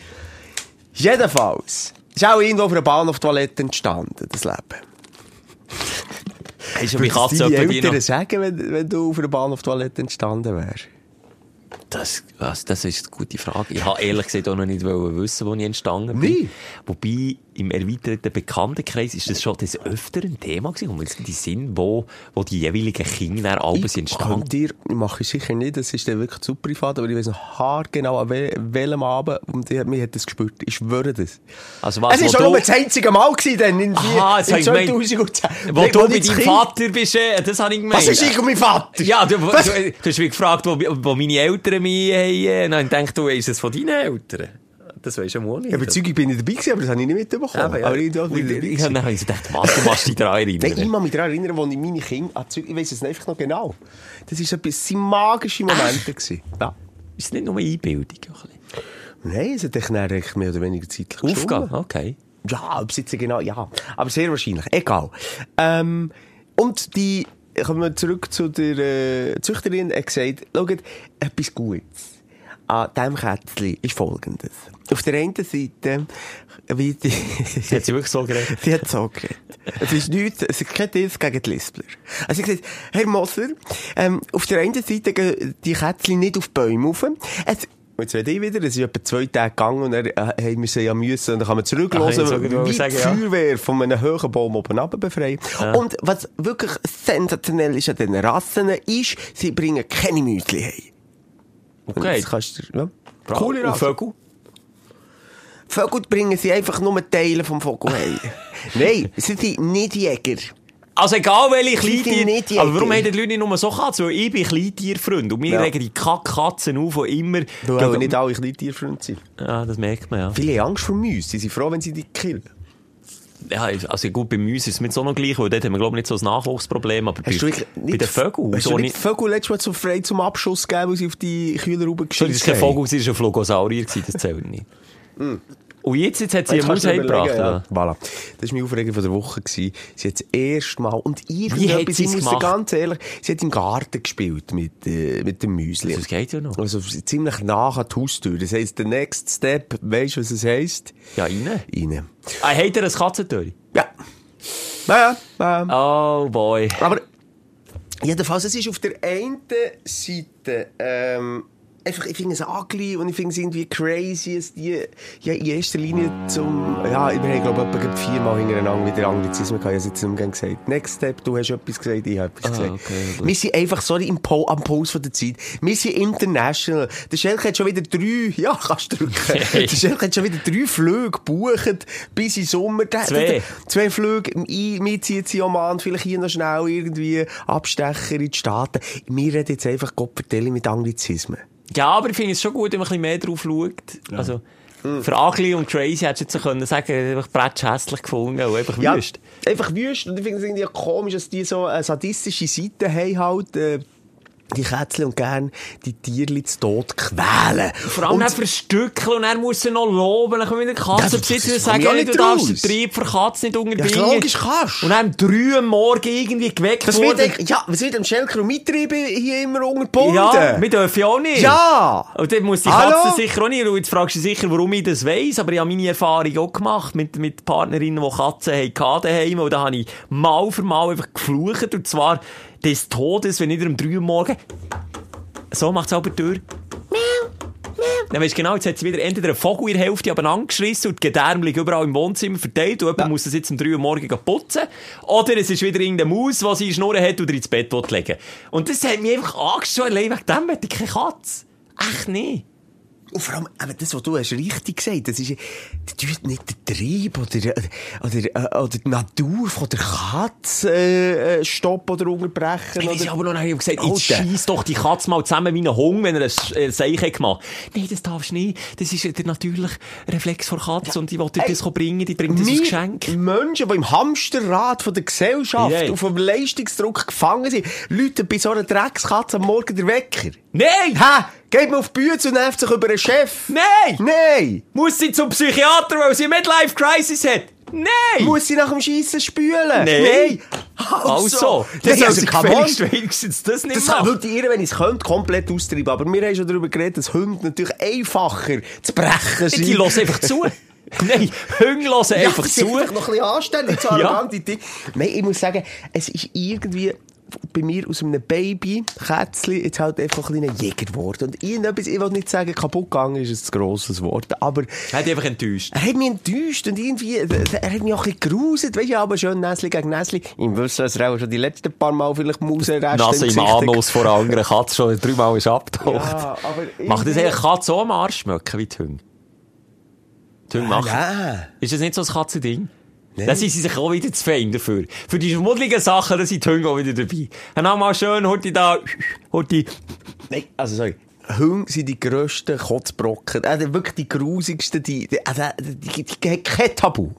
Jedenfalls. Ist auch irgendwo auf einer Bahnhoftoilette entstanden, das Leben. Hast du mich Würdest Katze die Eltern noch... sagen, wenn, wenn du auf einer Bahnhoftoilette entstanden wärst? Das, was, das ist eine gute Frage. Ich habe ehrlich gesagt auch noch nicht wissen, wo ich entstanden bin. Nie? Wobei, im erweiterten Bekanntenkreis ist das schon des Öfteren Thema gewesen. Und jetzt die Sinn, wo, wo die jeweiligen Kinder alle sind Könnt entstanden. ihr, mache ich sicher nicht, das ist dann wirklich zu privat, aber ich weiß noch haargenau an wel, welchem Abend, und ich, mich hat das gespürt. Ich schwöre das. Also was, es war schon du- nur das einzige Mal gewesen, dann in, Aha, jetzt in hab ich gemeint, 2010. Wo du das deinem Vater bist, äh, das habe ich gemeint. Was ist ich und mein Vater? Ja, du, du, du hast mich gefragt, wo, wo meine Eltern mich haben. äh, Und dann ich gedacht, du, ist es von deinen Eltern? Das weisst du mal nicht. Ja, Überzeugung bin ich dabei gewesen, aber das habe ich nicht mitbekommen. Aber, ja. Aber ich, ich, ich, ich, ich, habe dann gedacht, was, du machst dich daran Nein, ich erinnern. kann mich daran erinnern, als ich meine Kinder an Zürich, ich weiss es einfach noch genau. Das war bisschen magische Momente. gewesen. Ja. Ist es nicht nur Einbildung? ein bisschen? Nein, es hat echt dann mehr oder weniger zeitlich Aufgabe, okay. Ja, jetzt genau, ja. Aber sehr wahrscheinlich. Egal. Ähm, und die, kommen wir zurück zu der äh, Züchterin, hat gesagt, schaut, etwas Gutes an diesem Kätzchen ist folgendes. Auf der einen Seite, wie die, Hat sie wirklich so geredet? Sie hat so geredet. Es ist nichts, es ist kein Diss gegen die Lispler. Also sie hat gesagt, Herr Moser, ähm, auf der einen Seite gehen die Kätzchen nicht auf die Bäume rauf. Es, jetzt werde ich wieder, es ist etwa zwei Tage gegangen und dann äh, haben wir sie ja müssen, und dann kann man Ach, ich zurücklassen, so wie die sagen, ja. Feuerwehr von einem hohen Baum oben runter befreien. Und was wirklich sensationell ist an diesen Rassen, ist, sie bringen keine Müsli heim. Und Okay. jetzt kannst du, ja. Coole Rasse. Vögel? Vögel bringen sie einfach nur Teile vom Vogel heim. Nein, sie sind nicht Jäger. Also egal welche. Jäger. Aber warum haben die Leute nicht nur so Katzen? Weil ich bin Kleintierfreund. Und wir Ja. regen die Kack-Katzen auf, die immer... Weil nicht alle Kleintierfreunde sind. Ja, das merkt man, ja. Viele haben Angst vor Mäusen. Sie sind froh, wenn sie die killen. Ja, also gut, bei uns ist es mit so noch gleich, weil dort haben wir, glaube ich, nicht so ein Nachwuchsproblem, aber bei, Hast du wirklich bei den Vögeln... Hast so du nicht, nicht. Vögel letztes Mal so frei zum Abschuss gegeben, weil sie auf die Kühlerhaube Sorry, das war geschissen kein Vogel, das war ein Flogosaurier, gewesen, das zählt nicht. Und jetzt, jetzt hat sie eine Maus heimgebracht. Ja. Voilà. Das war mein Aufreger von der Woche. Gewesen. Sie hat das erste Mal, und irgendetwas, ich es muss gemacht? ganz ehrlich, sie hat im Garten gespielt mit, äh, mit dem Müsli. Das geht ja noch. Also ziemlich nach an die Haustür. Das heisst, der next step, weisst du, was es heisst? Ja, rein. Rein. Ah, hat er ein Katzentür? Ja. Ja, ja. Oh boy. Aber jedenfalls, es ist auf der einen Seite ähm, einfach, ich finde es ugly und ich finde es irgendwie crazy, dass die ja, in erster Linie zum, ja, wir haben glaube ich etwa viermal hintereinander wieder Anglizismen gehabt, ich habe es jetzt mehr gesagt. Next Step, du hast etwas gesagt, ich habe etwas Ah, gesagt. okay, wir sind einfach, sorry, im po am Puls von der Zeit. Wir sind international. Der Schelke hat schon wieder drei, ja, kannst du drücken. Hey. Der Schelke hat schon wieder drei Flüge gebucht bis in Sommer. Der- Zwei. der- Zwei Flüge, mir zieht sie Oman, vielleicht hier noch schnell irgendwie Abstecher in die Staaten. Wir reden jetzt einfach Gott vertellen mit Anglizismen. Ja, aber ich finde es schon gut, wenn man ein bisschen mehr drauf schaut. Also, für ugly und crazy hättest du jetzt so können sagen, einfach bretsch hässlich gefunden, und einfach Ja, wüst. einfach wüst. Und ich finde es irgendwie komisch, dass die so eine sadistische Seite haben halt, äh, die Kätzchen und gern die Tierli zu Tod quälen. Vor allem Und- verstückeln und er muss sie noch loben. Dann kann wieder Katzenbesitzer Ja, das sagen, hey, du darfst den Trieb für Katzen nicht Ja, unterbringen. logisch kannst. Und dann um drei am Morgen irgendwie geweckt Das wird, worden. eigentlich- ja, was wird dem Schelker und Mittriebe hier immer unterbunden? Ja, wir dürfen ja auch nicht. Ja! Und dann muss die Hallo? Katze sicher auch nicht. Und jetzt fragst du dich sicher, warum ich das weiss. Aber ich habe meine Erfahrung auch gemacht mit, mit Partnerinnen, die Katzen hatten daheim. Und da habe ich mal für mal einfach geflucht. Und zwar des Todes, wenn ich um drei Uhr morgen so macht es aber durch. Dann weisst du genau, jetzt hat sie wieder entweder einen Vogel in der Hälfte abeinander geschrissen und die Gedärme liegen überall im Wohnzimmer verteilt und jemand muss das jetzt um 3 Uhr morgen putzen. Oder es ist wieder irgendeine Maus, die sie Schnurren hat oder ins Bett will legen Und das hat mich einfach angeschaut, allein wegen dem hätte ich keine Katze. Echt nicht. Und vor allem, das, was du hast richtig gesagt, das ist, tut nicht der Trieb oder, oder, äh, oder die Natur von der Katze, äh, äh, stoppen oder unterbrechen. Ich weiss oder... aber noch nicht, ich habe gesagt, jetzt Alter. scheiss doch die Katze mal zusammen wie ein Hund, wenn er ein äh, Seich hat gemacht. Nein, das darfst du nicht. Das ist der natürliche Reflex von Katze und die will dir das bringen, die bringt das als Geschenk. Menschen, die im Hamsterrad von der Gesellschaft Nein. auf dem Leistungsdruck gefangen sind, Leute bei so einer Dreckskatze am Morgen der Wecker. Nein! Hä? Geht mir auf die Bühne und nervt sich über einen Chef. Nein! Nein! Muss sie zum Psychiater, weil sie eine Midlife-Crisis hat? Nein! Muss sie nach dem Schiessen spülen? Nein. Also, Nein, das also, gefälligst wenigstens das nicht Das machen. wirklich ihr, wenn ich es könnte, komplett austreiben. Aber wir haben schon darüber geredet, dass Hunde natürlich einfacher zu brechen sind. Die hören einfach zu. Nein, Hunde hören einfach sind zu. noch ein bisschen anständig, so Ja. arrogante Dinge. Nein, ich muss sagen, es ist irgendwie bei mir aus einem Baby, Kätzchen, jetzt halt einfach ein kleiner Jäger geworden. Und irgendetwas, ich will nicht sagen, kaputt gegangen ist ein grosses Wort, aber Er hat dich einfach enttäuscht. er hat mich enttäuscht und irgendwie, er hat mich auch ein bisschen geruset. Weißt du, aber schön Näsli gegen Näsli. Im Wissen, dass er auch schon die letzten paar Mal vielleicht Mausenreste Nase im Anus vor einer anderen Katze schon dreimal ist abgetaucht. Ja, aber Macht das eigentlich Katze auch am Arsch schmecken wie die Hunde? Die Hunde machen. Nein. Ist das nicht so ein Katzending? Nein. Da sind sie sich auch wieder zu fein dafür. Für die schmuddeligen Sachen, da sind die Hunde auch wieder dabei. Dann haben wir mal schön, heute da, heute. Nein, also sorry. Hunde sind die grössten Kotzbrocken. Also wirklich die grusigsten, die, die, also, die, die, die kein Tabu.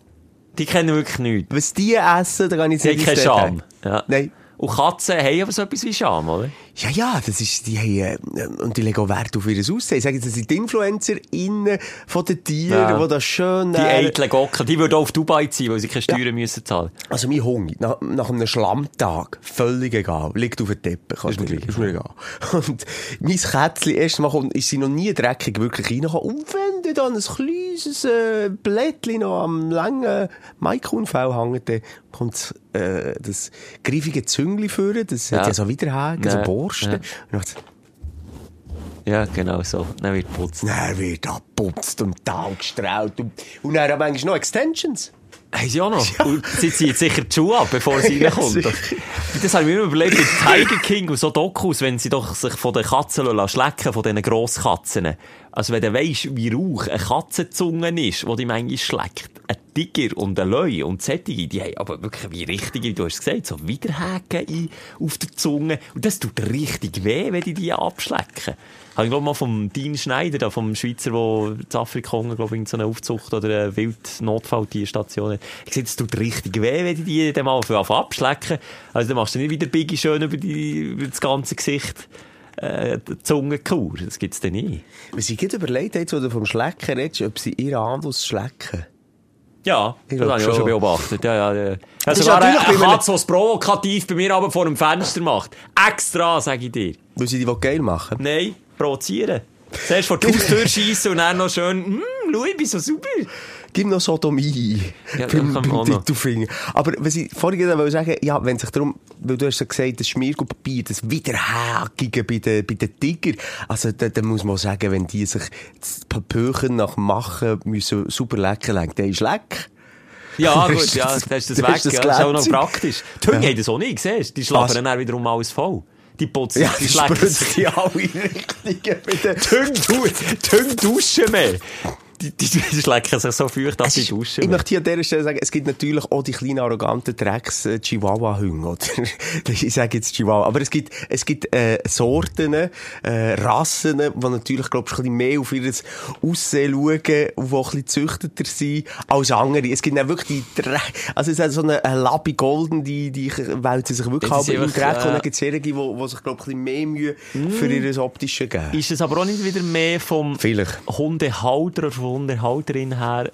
Die kennen wirklich nichts. Was die essen, da kann ich Die haben nicht keinen Scham. Ja. Nein. Und Katzen haben aber so etwas wie Scham, oder? Ja, ja, das ist, die haben, äh, und die legen auch Wert auf ihr Aussehen. Ich sage, das sind die InfluencerInnen von den Tieren, Ja. die das schön, Die äh, eitlen Gocken, die würden auch auf Dubai ziehen, weil sie keine Steuern müssen zahlen. Also mein Hund, nach, nach einem Schlammtag, völlig egal, liegt auf dem Teppich. Ist mir Also, gleich. ist mir egal. Und mein Kätzchen, erst mal kommt, ist sie noch nie dreckig wirklich reingekommen. Und wenn du dann ein kleines äh, Blättchen noch am langen Maikunfell hängt, dann kommt äh, das griffige Züngli führen, das Ja. hat ja so widerhaken, so Ja. Borsten. Ja. Ja, genau so. Dann wird putzt. dann wird abgeputzt und gestrahlt und, und dann haben manchmal noch Extensions. Haben sie auch noch? Und sie zieht sicher die Schuhe ab, bevor sie Ja, reinkommt. sicher. das habe ich mir immer überlegt, bei Tiger King und so Dokus, wenn sie doch sich von den Katzen schlecken, von diesen Grosskatzen. Also wenn du weisst, wie rauch eine Katzenzunge ist, die die manchmal schleckt. Ein Tiger und ein Löwe und Sättige, die haben aber wirklich wie richtige, du hast gesagt, so Widerhaken auf der Zunge. Und das tut richtig weh, wenn die die abschlecken. Habe ich, glaube mal vom Dean Schneider, da, vom Schweizer, der in Afrika glaube ich, in so einer Aufzucht oder eine Wildnotfalltierstation hat. Gesagt, es tut richtig weh, wenn die die dann mal abschlecken. Also dann machst du nicht wieder Biggie schön über, die, über das ganze Gesicht äh, Zungenkur. Das gibt's dann nie. Was ich gerade überlegt habe, wo du vom Schlecken redest, ob sie ihren Anus schlecken. Ja, Ich das habe ich auch schon beobachtet. Ja, ja, ja. Das Also ist sogar eine, einem- Katze, die es provokativ bei mir aber vor dem Fenster macht. Extra, sage ich dir. Weil sie die geil machen. Nein, provozieren. Zuerst vor die Haustür schiessen und dann noch schön, hm, ich bin so super. Sodomie. Ja, beim, beim. Titelfinger. Aber was ich vorhin wollte sagen, ja, wenn sich darum, weil du hast ja gesagt, das Schmiergutpapier, das Wiederhäkige bei den, bei den Tiger, also da, da muss man sagen, wenn die sich das Papierchen nach Machen müssen super lecken legen, dann ist leck. Ja, gut, ja, das- ist das weg. das ja, das ist auch noch praktisch. Die Hunde Ja. haben das auch nicht, siehst? Die schlafen dann wiederum alles voll. Die putzen, Ja, die schlecken die alle du- die Hunde duschen mehr. Die, die, die schlecken sich so feucht, sie ist- duschen Ich möchte hier an dieser Stelle sagen, es gibt natürlich auch die kleinen arroganten Drecks äh, Chihuahua-Hunde, oder? ich sage jetzt Chihuahua. Aber es gibt, es gibt, äh, Sorten, äh, Rassen, die natürlich, glaub ich, ein bisschen mehr auf ihr Aussehen schauen und die ein bisschen züchteter sind als andere. Es gibt dann wirklich die Dreck, also es ist so eine, eine Labi Golden, die, die wälzen sich wirklich halb im Dreck und äh, dann gibt es solche, die, die sich, glaub ich, ein bisschen mehr Mühe für ihr Optische geben. Ist es aber auch nicht wieder mehr vom. Hundehalter Hundehalterin her?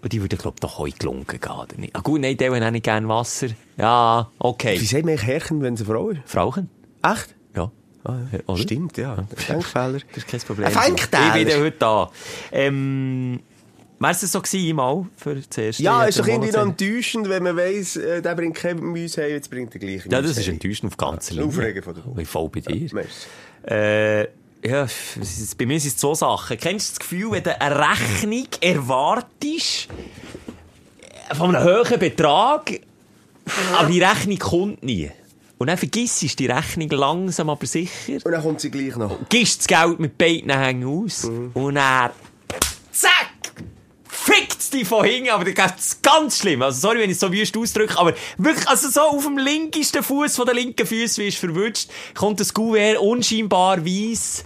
Und die würde, glaube ich, doch heute gelungen gehen, oder nicht? Ah, gut, nein, die haben nicht gerne Wasser. Ja, Wie okay. sagt man eigentlich Herrchen, wenn sie eine Frau ist? Frauchen? Echt? Ja. Ah, ja. Oder? Stimmt, ja. Denkfehler. Das ist kein Problem. Ich bin heute da. Ähm, wär's das so gewesen, mal, für das erste? Ja, ist doch irgendwie noch enttäuschend, wenn man weiss, äh, der bringt kein heim, jetzt bringt er gleich Ja, das ist enttäuschend auf ganzer Linie. Von der Ich voll bei dir. Äh, ja, bei mir sind es zwei Sachen. Kennst du das Gefühl, wenn du eine Rechnung erwartest, äh, von einem hohen Betrag, aber die Rechnung kommt nie? Und dann vergisst du die Rechnung langsam aber sicher, Und dann kommt sie gleich noch. gibst das Geld mit beiden Hängen aus und dann zack! Fickt die von hinten, aber das ist ganz schlimm. Also, sorry, wenn ich es so wüst ausdrücke, aber wirklich, also so auf dem linkesten Fuß von der linken Füße wirst du verwünscht, kommt das Kuvert unscheinbar weiss,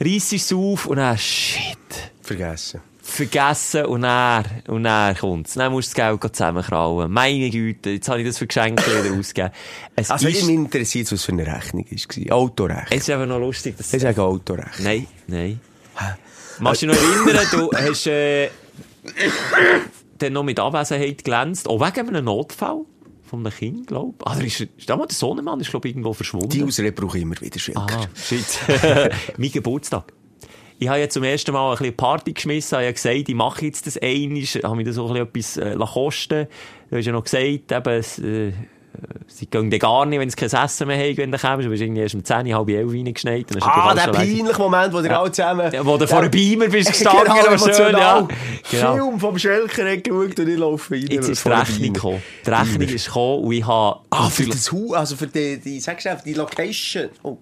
reissest es auf und dann, shit, Vergessen. vergessen und dann, und dann kommt's. Dann musst du das Geld zusammenkrauen. Meine Güte, jetzt habe ich das für Geschenke wieder ausgegeben. Es Also, ist, mich interessiert, was für eine Rechnung war. Autorecht. es ist aber noch lustig, dass Das ist eigentlich Autorecht. Nein, nein. Machst du dich noch erinnern, du hast äh, dann noch mit Abwesenheit glänzt, auch wegen einem Notfall von einem Kind, glaube ich. Ah, da ist, ist da mal der Sohnemann ist, glaube ich, irgendwo verschwunden. Die Ausrede brauche ich immer wieder, Schilker. Ah, shit. mein Geburtstag. Ich habe jetzt zum ersten Mal ein bisschen Party geschmissen, habe ja gesagt, ich mache jetzt das einiges, habe mir das auch ein bisschen etwas äh, lassen kosten. Du hast ja noch gesagt, eben, es, äh, sie gehen dann gar nicht, wenn sie kein Essen mehr haben, wenn du kommst. Du bist irgendwie erst um 10, halb 11 reingeschneit. Ah, der peinliche Moment, wo ihr alle zusammen... Ja, wo du vor einem Beamer bist gestanden, genau, schön, ja. Genau. Film vom Schelker hat geschaut und ich laufe rein. Jetzt ist die Rechnung gekommen. Die Rechnung ist gekommen und ich habe... Ah, für das Haus, also für die, die sagst du einfach, die Location. Oh.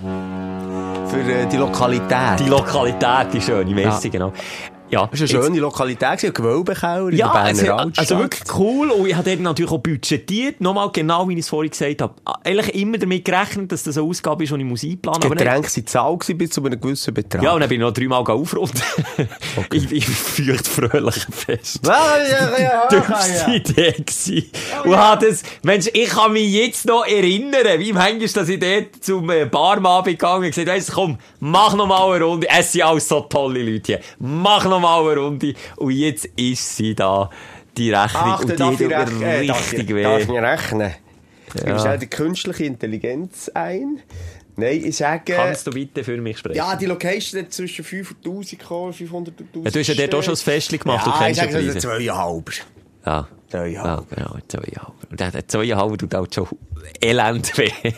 Für äh, die Lokalität. Die Lokalität, die schöne Messe, genau. Ja, Das war eine schöne Lokalität, gewesen, Gewölbekauer in der Ja, Berner also, also wirklich cool. Und ich habe dort natürlich auch budgetiert. Nochmal genau, wie ich es vorhin gesagt habe. Eigentlich immer damit gerechnet, dass das eine Ausgabe ist, die ich muss einplanen muss. Getränke sind Zahl bis zu einem gewissen Betrag. Ja, und dann bin ich noch dreimal aufrunden. ich, ich fürcht fröhlich fest. Ja, ja, dümmste Idee gewesen. Und hat das, Mensch, ich kann mich jetzt noch erinnern, wie manchmal, dass ich dort zum äh, Barmann bin gegangen und gesagt du, komm, mach noch mal eine Runde. Es sind alles so tolle Leute hier. Mach noch mal eine Runde. Und jetzt ist sie da, die Rechnung. Ach, und die darf ich, tut rech mir äh, darf richtig ich, darf ich weh. rechnen? Ich ja. stelle die künstliche Intelligenz ein. Nein, ich sage... Kannst du bitte für mich sprechen? ja, die Location hat zwischen 5'000 gekommen, 500'000 Ja, du hast ja dort auch schon das Festchen gemacht, du ja, kennst ich sage Preise. so zweieinhalber. Ja. Zweieinhalb. Ja, genau, zweieinhalb. Und der, zweieinhalb tut halt schon elend weh,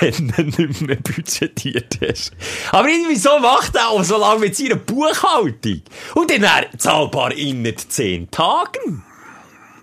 wenn du nicht mehr budgetiert hast. Aber irgendwie so macht er auch so lange mit seiner Buchhaltung. Und dann er zahlbar innerhalb zehn Tagen.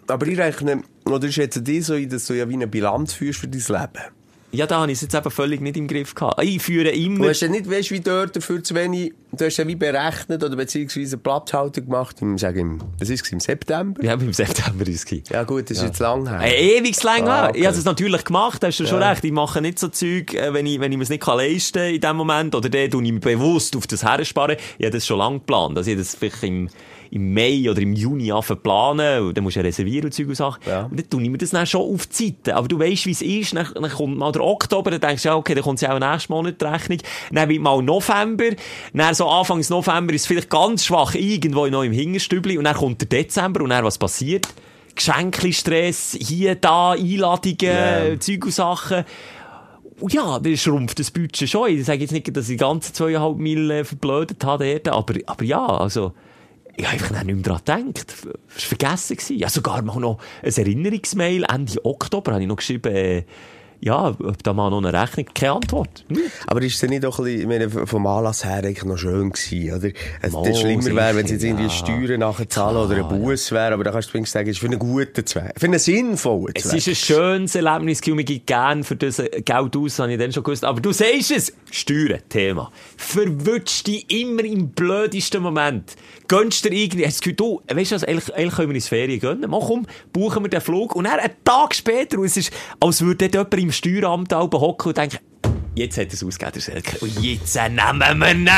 Aber ich rechne, oder ist jetzt die so, ein, dass du ja wie eine Bilanz führst für dein Leben? Ja, da habe ich es jetzt eben völlig nicht im Griff gehabt. Ich führe Du immer... hast ja nicht, weißt wie dort dafür zu wenig, du hast ja wie berechnet oder beziehungsweise Platzhaltung gemacht, im, sag im, was ist im September? Ja, im September ist es. Ja gut, das ist jetzt lang her. Äh, ewig lang Ah, her. okay. Ich habe es natürlich gemacht, hast du schon recht. Ich mache nicht so Zeug, äh, wenn ich, wenn ich mir es nicht kann leisten kann in dem Moment. Oder dann tue ich mich bewusst auf das hersparen. Ich habe das schon lange geplant. Also ich das vielleicht im, im Mai oder im Juni anfangen zu planen. Und dann musst du ja reservieren und Zeug und Sachen. Ja. Und dann ich mir das dann schon auf die Seite. Aber du weißt, wie es ist. Dann, dann kommt mal der Oktober, dann denkst du, ja, okay, dann kommt ja auch nächsten Monat die Rechnung. Dann wird mal November. Dann so Anfangs November ist es vielleicht ganz schwach irgendwo noch im Hingerstübli. Und dann kommt der Dezember und dann was passiert? Geschenkli-Stress, hier, da, Einladungen, Ja. Zeug und Sachen. Und ja, das schrumpft das Budget schon. Ich sage jetzt nicht, dass ich die ganzen zweieinhalb Mil äh, verblödet habe dort, aber, aber ja, also, ich habe einfach nicht mehr daran gedacht. Das war vergessen. Ja, sogar noch ein Erinnerungsmail Ende Oktober habe ich noch geschrieben, äh, ja, ob da mal noch eine Rechnung, keine Antwort. Nicht. Aber ist es nicht auch ein bisschen, ich meine, vom Anlass her eigentlich noch schön gewesen, oder? Also, Mal, das schlimmer wäre, wenn sie jetzt irgendwie ja. Steuern nachher zahlen oder ein Bus wäre, aber da kannst du wenigstens sagen, es ist für einen guten Zweck, für einen sinnvollen Es Zweck. ist ein schönes Erlebnis, gewesen, mir gibt gern für das äh, Geld aus, habe ich dann schon gewusst. Aber du sagst es, Steuern, Thema. Verwünscht dich immer im blödesten Moment. Gönnst dir irgendwie, hast du das Gefühl, du, weißt du was, eigentlich, eigentlich können wir ins Ferien gönnen. Mal komm, buchen wir den Flug. Und dann einen Tag später, und es ist, als würde dort jemand im Steueramt hocken und denken, jetzt hat er es ausgegeben, der Selke. Und jetzt nehmen wir ihn.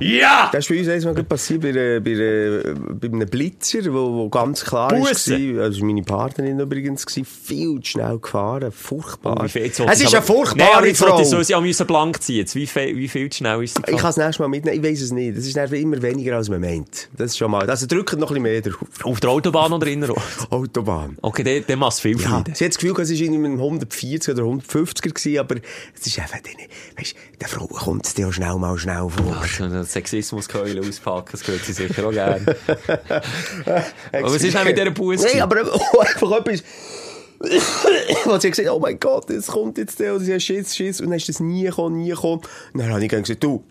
Ja! Das ist bei uns einmal passiert bei, bei, bei einem Blitzer, wo, wo ganz klar Busse. war, also meine Partnerin übrigens, gewesen, viel zu schnell gefahren, furchtbar. Wie viel- es ist ich eine aber- furchtbare jetzt Frau. wollte ich so, sie müssen blank ziehen. Wie viel, wie viel zu schnell ist sie Ich gefahren? kann es nächstes Mal mitnehmen, ich weiß es nicht. Das ist immer weniger, als man meint. Das ist schon mal, also drückt noch ein bisschen mehr drauf. Auf der Autobahn oder innerorts? Autobahn. Okay, dann macht es viel Ja, Freude. sie hat das Gefühl, es war irgendwie mit einem 140 oder 150er gewesen, aber es ist einfach, weißt, der Frau kommt es dir auch schnell mal schnell vor. Also, eine Sexismuskeule auspacken, das gehört sie sicher auch gerne. Aber was ist denn mit dieser Busse? Nein, aber auch einfach etwas, wo sie gesagt hat, oh mein Gott, es kommt jetzt der, und sie hat Schiss, Schiss, und dann ist das nie gekommen, nie gekommen. Und dann habe ich gesagt, du,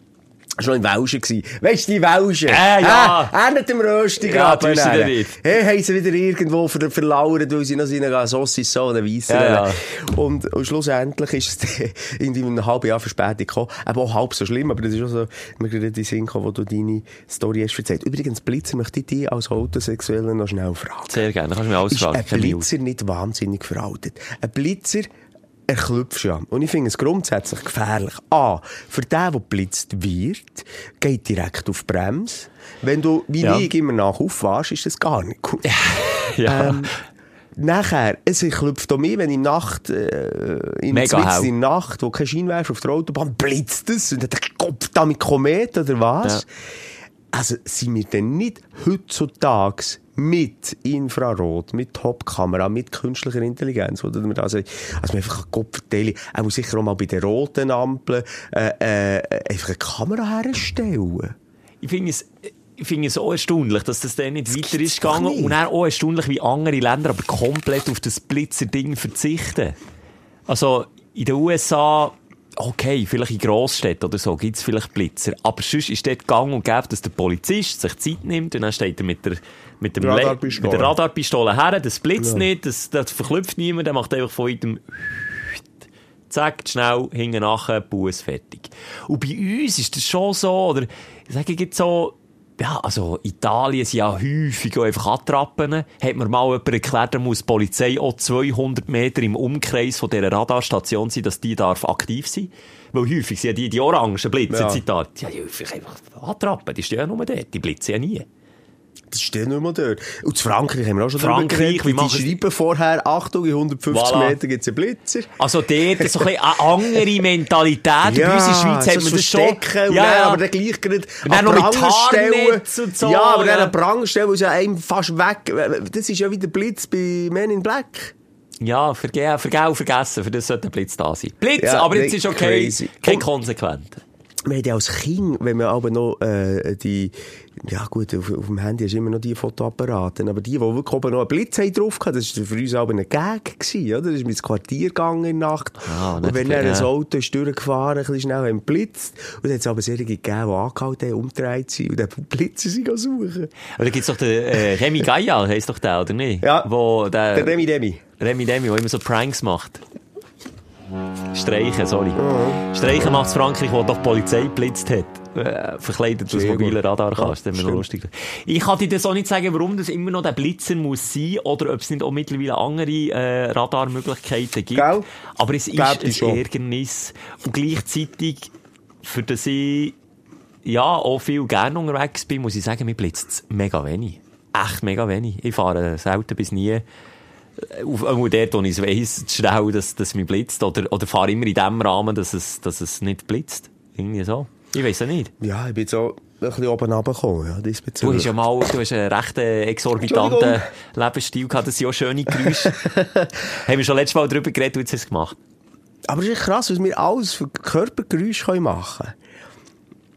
noch in Welschen. gewesen. Weisst du, die Welschen? Äh, ja. Äh, er nicht im Rösti Ja. Hey, haben sie wieder irgendwo ver verlauert, weil sie noch seine Sauce so eine Weisse. Ja, ja. Und, und schlussendlich ist es irgendwie in einem halben Jahr Verspätung gekommen. Aber auch halb so schlimm, aber das ist auch so, mir gerade in den Sinn gekommen, wo du deine Story hast erzählt. Übrigens, Blitzer möchte ich dich als Autosexueller noch schnell fragen. Sehr gerne, kannst du mir alles Ist fragen. ein mich aus. Blitzer nicht wahnsinnig veraltet? Ein Blitzer erklüpfst ja. Und ich finde es grundsätzlich gefährlich. A, für den, der geblitzt wird, geht direkt auf die Bremse. Wenn du, wie Ja. ich, immer nach aufwachst, ist das gar nicht gut. Ja. Ähm, nachher, es klopft auch mir, wenn in Nacht, äh, in, der Nacht, wo kein Scheinwerfer auf der Autobahn blitzt es und dann der Kopf da mit Komet oder was. Also sind wir denn nicht heutzutage mit Infrarot, mit Topkamera, mit künstlicher Intelligenz, oder da sagen, also wir einfach Kopf verteilen, auch sicher auch mal bei den roten Ampeln, äh, äh, einfach eine Kamera herstellen. Ich finde es, ich finde es auch erstaunlich, dass das dann nicht weiter gibt's ist gegangen. nicht. Und auch, auch erstaunlich, wie andere Länder aber komplett auf das Blitzer-Ding verzichten. Also, in den USA, okay, vielleicht in Grossstädten oder so, gibt es vielleicht Blitzer. Aber sonst ist dort gang und gäbe, dass der Polizist sich Zeit nimmt und dann steht er mit der, mit dem Le- Radarpistole. mit der Radarpistole her, das blitzt nicht, das, das verklüpft niemand, der macht einfach von jedem zack, schnell, hinten nachher, Bus fertig. Und bei uns ist das schon so, oder, ich sage jetzt so, ja, also, Italien sind ja häufig auch einfach Attrappen. Hat mir mal jemand erklärt, da muss die Polizei auch 200 Meter im Umkreis von dieser Radarstation sein, dass die darf aktiv sein. Weil häufig sind ja die, die orangen Blitze Ja. in Italien, die haben ja häufig einfach Attrappen, die stehen ja nur dort, die blitzen ja nie. Das steht nicht mehr dort. Und zu Frankreich haben wir auch schon Frankreich, drüber geredet, wie die schreiben vorher, Achtung, in 150 Voilà. Meter gibt es einen Blitzer. Also dort so ein eine andere Mentalität. Bei uns in der Schweiz hat man das schon. verstecken und dann, aber dann gleich gerade Und dann noch mit Pranger stellen. Haarnetz und so, Ja, aber dann ja. an Pranger stellen, wo es ja einem fast weg... Das ist ja wie der Blitz bei Men in Black. Ja, verge vergau, vergessen, für das sollte ein Blitz da sein. Blitz, Ja, aber jetzt ist okay, crazy. kein konsequent. Wir haben ja als Kind, wenn wir aber noch äh, die... Ja gut, auf, auf dem Handy hast du immer noch die Fotoapparate, aber die, die wirklich oben noch einen Blitz haben drauf gehabt, das war für uns aber ein Gag gewesen, oder? Das ist mit ins Quartier gegangen in der Nacht. Ah, und wenn dann ja. ein Auto ist durchgefahren, ein bisschen schnell, haben blitzt. Und dann hat es aber solche gegeben, die angehalten haben, umgedreht sind und dann Blitzer sie gehen suchen. Aber da gibt's doch den äh, Remy Gaillard, heisst doch der, oder nicht? Ja. Wo der, Der Demi Demi. Remy Demi, der immer so Pranks macht. Streichen, sorry. Streichen macht Frankreich, wo doch die Polizei geblitzt hat. Äh, verkleidet als Sehr mobile gut. Radarkast. Ja, ist lustig. Ich kann dir das auch nicht sagen, warum das immer noch der Blitzer muss sein oder ob es nicht auch mittlerweile andere äh, Radarmöglichkeiten gibt. Gell? Aber es ist Gäbe es ein. Ärgernis. Und gleichzeitig, für das ich ja auch viel gerne unterwegs bin, muss ich sagen, mir blitzt es mega wenig. Echt mega wenig. Ich fahre selten bis nie auf, auf dort, wo ich es weiss, zu schnell, dass, dass mich blitzt. Oder, oder fahre immer in dem Rahmen, dass es, dass es nicht blitzt. Irgendwie so. Ich weiss ja nicht. Ja, ich bin so ein bisschen oben runtergekommen, ja, Du hast ja mal, du hast einen recht äh, exorbitanten. Lebensstil gehabt. Das sind auch schöne Geräusche. Haben wir schon letztes Mal darüber geredet, wie du es gemacht Aber es ist krass, was wir alles für Körpergeräusche machen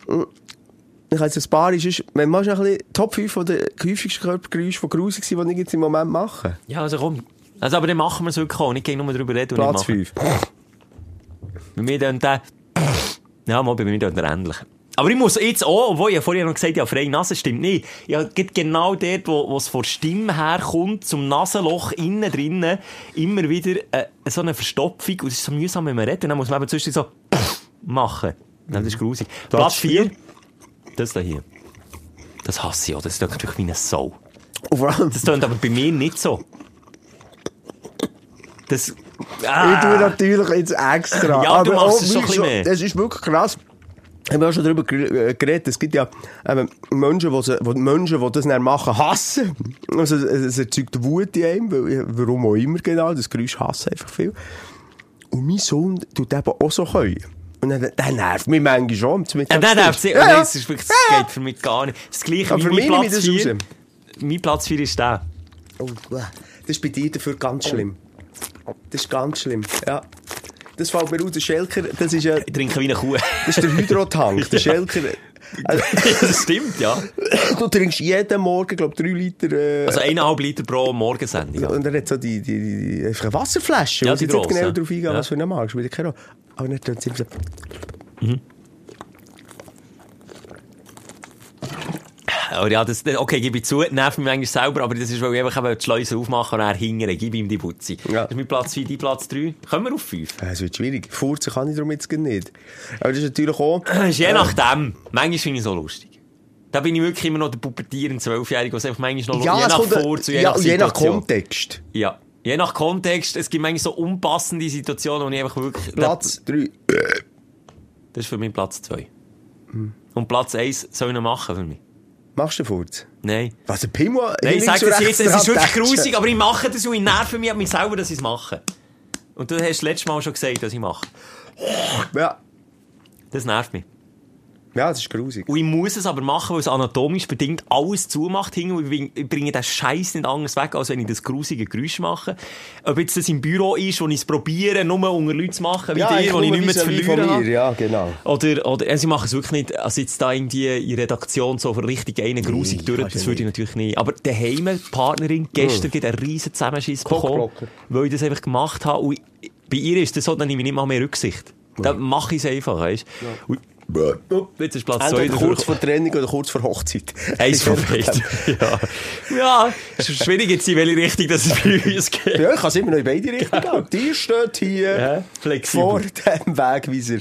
können. Ich habe jetzt ein paar, ist, wenn man ein bisschen Top 5 der häufigsten Körpergeräusche, die grusig sind, die ich jetzt im Moment mache. Ja, also komm. Also, aber dann machen wir es wirklich auch. Nicht gegen nur darüber reden Platz nicht machen. 5. Bei mir dann der, ja, mal bei mir dann der ähnlich. Aber ich muss jetzt auch, obwohl ich ja vorher noch gesagt habe, ja, freie Nase stimmt nicht. Ja, genau dort, wo, wo es von der Stimme herkommt, zum Nasenloch innen drinnen, immer wieder äh, so eine Verstopfung. Und es ist so mühsam, wenn man redet. Und dann muss man eben zwischendurch so machen. Ja, das ist grusig. Platz 4. Das da hier. Das hasse ich auch. Das ist natürlich wie eine Sau. Und vor allem, Das tönt aber bei mir nicht so. Das... ich Ah. tue natürlich jetzt extra. Ja, du machst auch es schon ein bisschen mehr. Das ist wirklich krass. Ich habe auch schon darüber äh, geredet. Es gibt ja ähm, Menschen, die, sie- die Menschen, die das dann machen, hassen. Also, es, es erzeugt Wut in einem, weil, warum auch immer genau. Das Geräusch hassen einfach viel. Und mein Sohn tut eben auch so können. Und dann, der nervt mich manchmal schon. Ja, nein, nein, das, ja, ja. das, ist wirklich, das geht für mich gar nicht. Das gleiche Aber für mein mich Platz das 4. raus. Mein Platz 4 ist der. Oh, das ist bei dir dafür ganz schlimm. Das ist ganz schlimm, ja. Das fällt mir aus, der Schelker, das ist ja, Ich trinke wie eine Kuh. das ist der Hydrotank, der Schelker. Also, das stimmt, ja. du trinkst jeden Morgen, glaube drei Liter, äh, Also eineinhalb Liter pro Morgensendung. Ja. und er hat so die, die, die einfach eine Wasserflasche, Ja, die jetzt nicht grosse. genau darauf eingehen, Ja. was für eine Marke, spielt keine Rolle. Aber dann tun sie immer so, Aber ja, das, okay, gebe ich zu, nervt mich eigentlich selber, aber das ist, weil ich einfach die Schleuse aufmache und er hingere, gib ihm die Putzi. Ja. Das ist mein Platz 4, dein Platz 3. Kommen wir auf 5? äh, es wird schwierig. Furzen kann ich darum jetzt gar nicht. Aber das ist natürlich auch, ist je nachdem. Manchmal finde ich es so lustig. Da bin ich wirklich immer noch der pubertierende Zwölfjährige, was einfach manchmal noch ja, je nach zu je ja, nach je nach. Kontext. Ja, Je nach Kontext, es gibt manchmal so unpassende Situationen, wo ich einfach wirklich... Platz 3. Das ist für mich Platz 2. Und Platz 1 soll ich noch machen für mich? Machst du den Furz? Nein. Was, ein Pimmel? Nein, ich sage das rechts jetzt, es ist wirklich grusig, aber ich mache das und ich nerve mich an mich selber, dass ich es mache. Und du hast letztes Mal schon gesagt, dass ich mache. Ja. Das nervt mich. Ja, das ist grusig. Und ich muss es aber machen, weil es anatomisch bedingt alles zumacht. Und ich bringe den Scheiß nicht anders weg, als wenn ich das grusige Geräusch mache. Ob jetzt das im Büro ist, wo ich es probiere, nur unter Leuten zu machen, wie ja, dir, wo ich nicht mehr zu verlieren von habe. Ja, genau. Oder, oder, also ich mache es wirklich nicht, also jetzt da irgendwie in Redaktion so richtig einen grusig durch, kannst das du würde ich natürlich nicht. Aber daheim, die Partnerin, gestern gibt einen riesen Zusammenschiss bekommen, weil ich das einfach gemacht habe. Und bei ihr ist das so, dann nehme ich nicht mal mehr Rücksicht. Dann mache ich es einfach, weißt du. Und- Oh, Jetzt ist Platz 2 Entweder kurz vor Trennung oder kurz vor Hochzeit. Eins von beiden. ja. ja, es ist schwierig jetzt, in welche Richtung das es bei uns geht. Ja, ich kann es immer noch in beide Richtungen gehen. Die steht hier Ja, flexibel. vor dem Wegweiser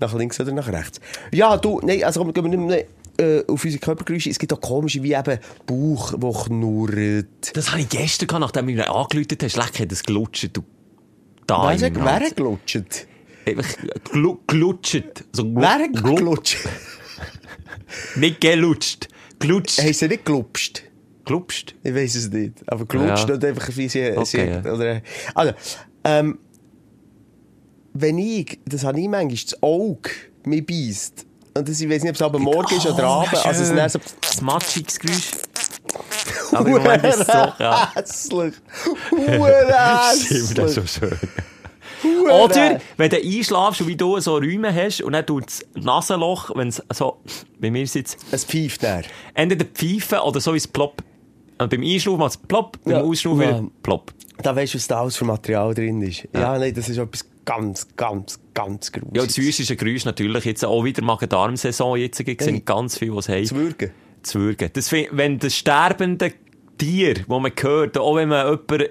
nach links oder nach rechts. Ja, du, nein, also komm, gehen wir nicht mehr äh, auf unsere Körpergeräusche. Es gibt auch komische, wie eben Bauch, der knurrt. Das habe ich gestern gehabt, nachdem du mir angeläutet hast. Leck, hat es gelutscht. Du. Da Wer hat gelutscht? Einfach glu gelutscht. So glu Wer hat glu gelutscht? Nicht gelutscht. Gelutscht. Haben sie nicht gelupscht? Gelutscht. Ich weiß es nicht. Aber gelutscht Ja. und einfach wie sie... Okay, sie ja. oder, also, ähm, wenn ich, das habe ich manchmal, das Auge mich beißt, und das, ich weiß nicht, ob es aber morgen ist oder Oh, abend, also es dann so... Das matschiges Geräusch. Aber im Moment ist es so, ja. Hässlich. Stimmt, das ist so schön. Oder, wenn du einschlafst und wie du so Räume hast und dann tut das Nasenloch, wenn es so, bei mir ist es jetzt, Es pfeift dann. entweder pfeifen oder so ins Plopp. Und beim Einschlafen macht es plopp, beim Ja. Ausschlafen Ja. wieder plopp. Da weißt du, was da alles für Material drin ist. Ja, nein, das ist etwas ganz, ganz, ganz Ja, das Grusiges. wüstische Geräusch natürlich jetzt auch wieder Magen-Darm-Saison jetzt. Sehe Hey. ganz viel, was haben. Zu würgen. zu würgen. Das, wenn das sterbende Tier, das man hört, auch wenn man jemanden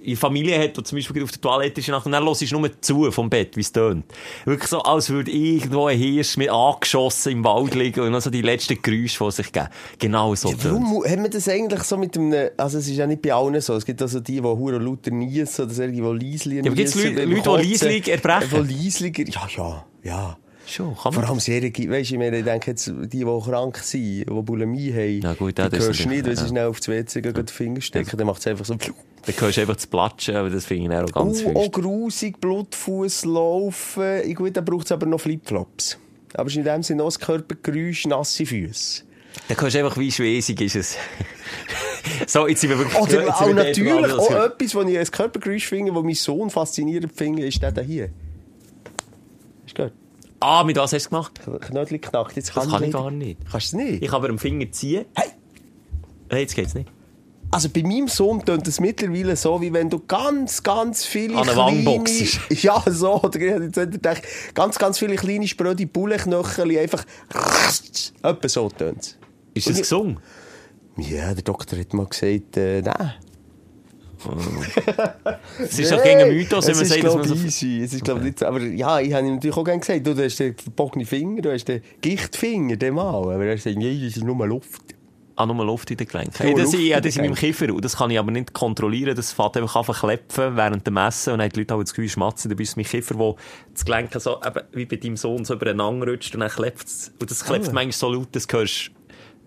in der Familie hat, der zum Beispiel auf der Toilette ist, und dann hörst du nur zu vom Bett, wie es tönt. Wirklich so, als würde irgendwo ein Hirsch mit angeschossen im Wald liegen und noch so die letzten Geräusche von sich geben. Genau so tönt. Warum hat man das eigentlich so mit einem, also es ist ja nicht bei allen so, es gibt also die, die hure lauter niesen oder solche, die leisli Ja, aber gibt's niesen Leute- die leislig erbrechen? Die ja, ja, ja. Schon, kann Vor allem Serien, weißt du, ich denke jetzt, die, die krank sind, die Bulimie haben, Ja, gut, ja, die das hörst ist du nicht, wenn sie ja. schnell auf das WC gehen, den Finger stecken, dann macht es einfach so, Dann hörst du einfach zu platschen, aber das finde ich auch ganz oh, oh, fest. grusig, Blutfuß laufen, Ich gut, dann braucht es aber noch Flipflops. Aber ist in dem Sinne auch das Körpergeräusch, nasse Füße. Dann hörst du einfach, wie schwesig ist es. so, jetzt sind wir wirklich... Oder jetzt auch natürlich dort, auch also- etwas, was ich als Körpergeräusch finde, was mein Sohn faszinierend finde, ist der hier. Du gehört? Ah, mit was hast du gemacht? Knödel knackt. Jetzt Das kann ich nicht. gar nicht. Kannst du es nicht? Ich kann aber am Finger ziehen. Hey! Nein, jetzt geht's nicht. Also bei meinem Sohn tönt es mittlerweile so, wie wenn du ganz, ganz viele An eine Wand boxst. Ja, so. Oder ich jetzt gedacht, ganz, ganz viele kleine spröde Bullenknöchel einfach... Etwa so tönt es. Ist das ich- gesungen? Ja, der Doktor hat mal gesagt, äh, nein. Es ist doch gegen einen Mythos, wenn man ist, sagt, dass man so... easy. Es ist, glaub, nicht so. Aber ja, ich habe ihm natürlich auch gerne gesagt, du, du hast den verbogenen Finger, du hast den Gichtfinger, den mal. Aber er sagt, nee, das ist nur Luft. Ah, nur Luft in den Gelenken. Hey, das, ich, ja, das den in meinem Kiefer. Und das kann ich aber nicht kontrollieren. Das fährt einfach an verklepfen während dem Messen. Und dann haben die Leute das Gefühl, schmatzen. Dabei ist mein Kiefer, wo das Gelenk so, eben, wie bei deinem Sohn, so übereinander rutscht. Und dann klepft es. Und das klepft Ah. manchmal so laut, das hörst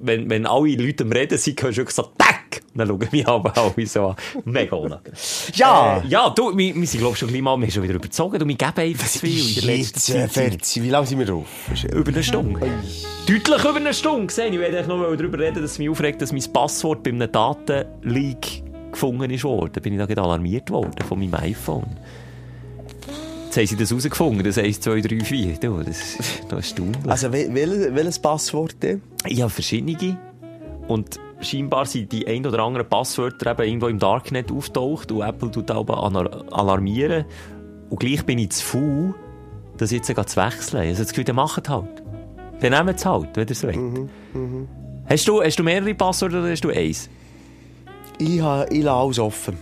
wenn, wenn alle Leute am Reden sind, hörst du wirklich so, tack! Und dann schauen mich aber alle so an. Mega unangenehm. Ja! Äh, ja, du, wir, wir sind, glaube ich, schon gleich mal, wir haben schon wieder überzogen. Und wir geben einfach zu viel in der letzten Zeit. äh, Ferzi, wie lange sind wir drauf? Über eine Stunde. Deutlich über eine Stunde gesehen. Ich werde eigentlich noch darüber reden, dass es mich aufregt, dass mein Passwort bei einem Datenleak gefunden ist worden. Bin ich da gerade alarmiert worden von meinem iPhone. Jetzt haben sie das herausgefunden, das 1, 2, 3, 4. Du, das ist das ist erstaunlich. Also, wel, wel, welches Passwort denn? Ich habe verschiedene. Und scheinbar sind die ein oder anderen Passwörter eben irgendwo im Darknet auftaucht und Apple tut auch anar- alarmieren. Und gleich bin ich zu faul, das jetzt zu wechseln. Also das Gefühl, der macht halt. Der nehmt es halt, wenn ihr es wollt. Hast, du, hast du mehrere Passwörter oder hast du eins? Ich, ha, ich lasse alles offen.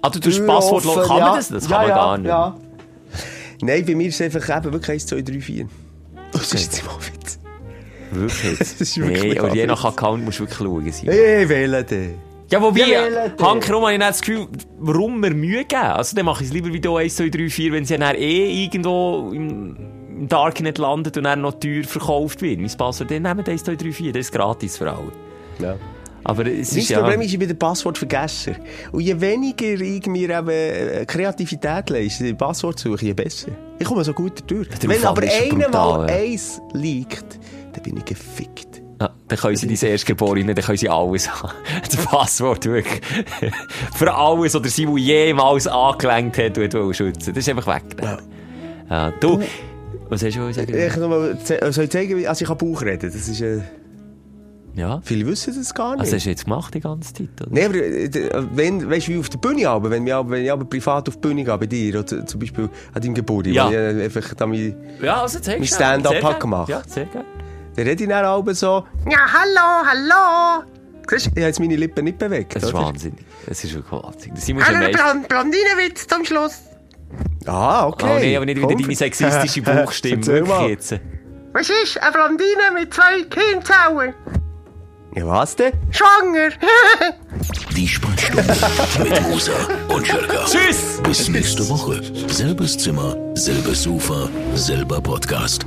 Ah, du tust Tür Passwort offen, Kann ja. man das? Das kann ja, man ja, gar nicht. Nein, bei mir ist es einfach eben wirklich 1, 2, 3, 4. Das ist jetzt mal. Wirklich? Das ist wirklich nee, und je nach Account musst du wirklich schauen. Simon. Hey, wähle den. Ja, wobei, Ja, wählen, hankerum habe ich nicht das Gefühl, warum mir Mühe geben. Also, dann mache ich es lieber wie da 1, 2, 3, 4, wenn sie dann eh irgendwo im, im Darknet landet und dann noch teuer verkauft wird. Mein Passwort, dann nehmen 1, 2, 3, 4, das ist gratis für alle. Ja. Aber es ist ja... Problem ist, ich bin der Passwortvergesser. Und je weniger ich mir eben äh, Kreativität leiste, die Passwortsuche, je besser. Ich komme so gut durch. Wenn aber einer mal ja. eins liegt, dann bin ich gefickt. Ja, dann können sie dein Erstgeborene, dann können sie alles haben. Das Passwort wirklich. Für alles oder sie, die jemals angelenkt hat, und wollte schützen. Das ist einfach weg. Ja. Ja, du, was hast du wollen sagen? Ich mal, ze- soll ich zeigen, wie- also ich kann Bauch reden. Das ist, äh, Ja. viele wissen das gar nicht. Was hast du jetzt gemacht die ganze Zeit? Oder? Nee, aber äh, d- wenn, weißt du, wie auf der Bühne aber, wenn, wir, wenn ich aber privat auf die Bühne gehe, bei dir, oder zum Beispiel an deinem Geburtstag, Ja. wo ich äh, einfach da mein, Ja, also Mein. Stand-up gemacht. Ja, sehr gerne. Dann rede ich dann auch so, ja, hallo, hallo. Siehst du, ich habe jetzt meine Lippen nicht bewegt, Das ist oder? wahnsinnig. Das ist wirklich wahnsinnig. Das muss meist... Blond Blondinenwitz zum Schluss. Ah, okay. Oh nee, aber nicht wieder Komm. deine sexistische Bauchstimme. Jetzt. Was ist eine Blondine mit zwei Hirnzellen? Ja, was denn? Schwanger. Die Sprechstunde mit Musa und Schelka. Tschüss! Bis nächste Woche. Selbes Zimmer, selbes Sofa, selber Podcast.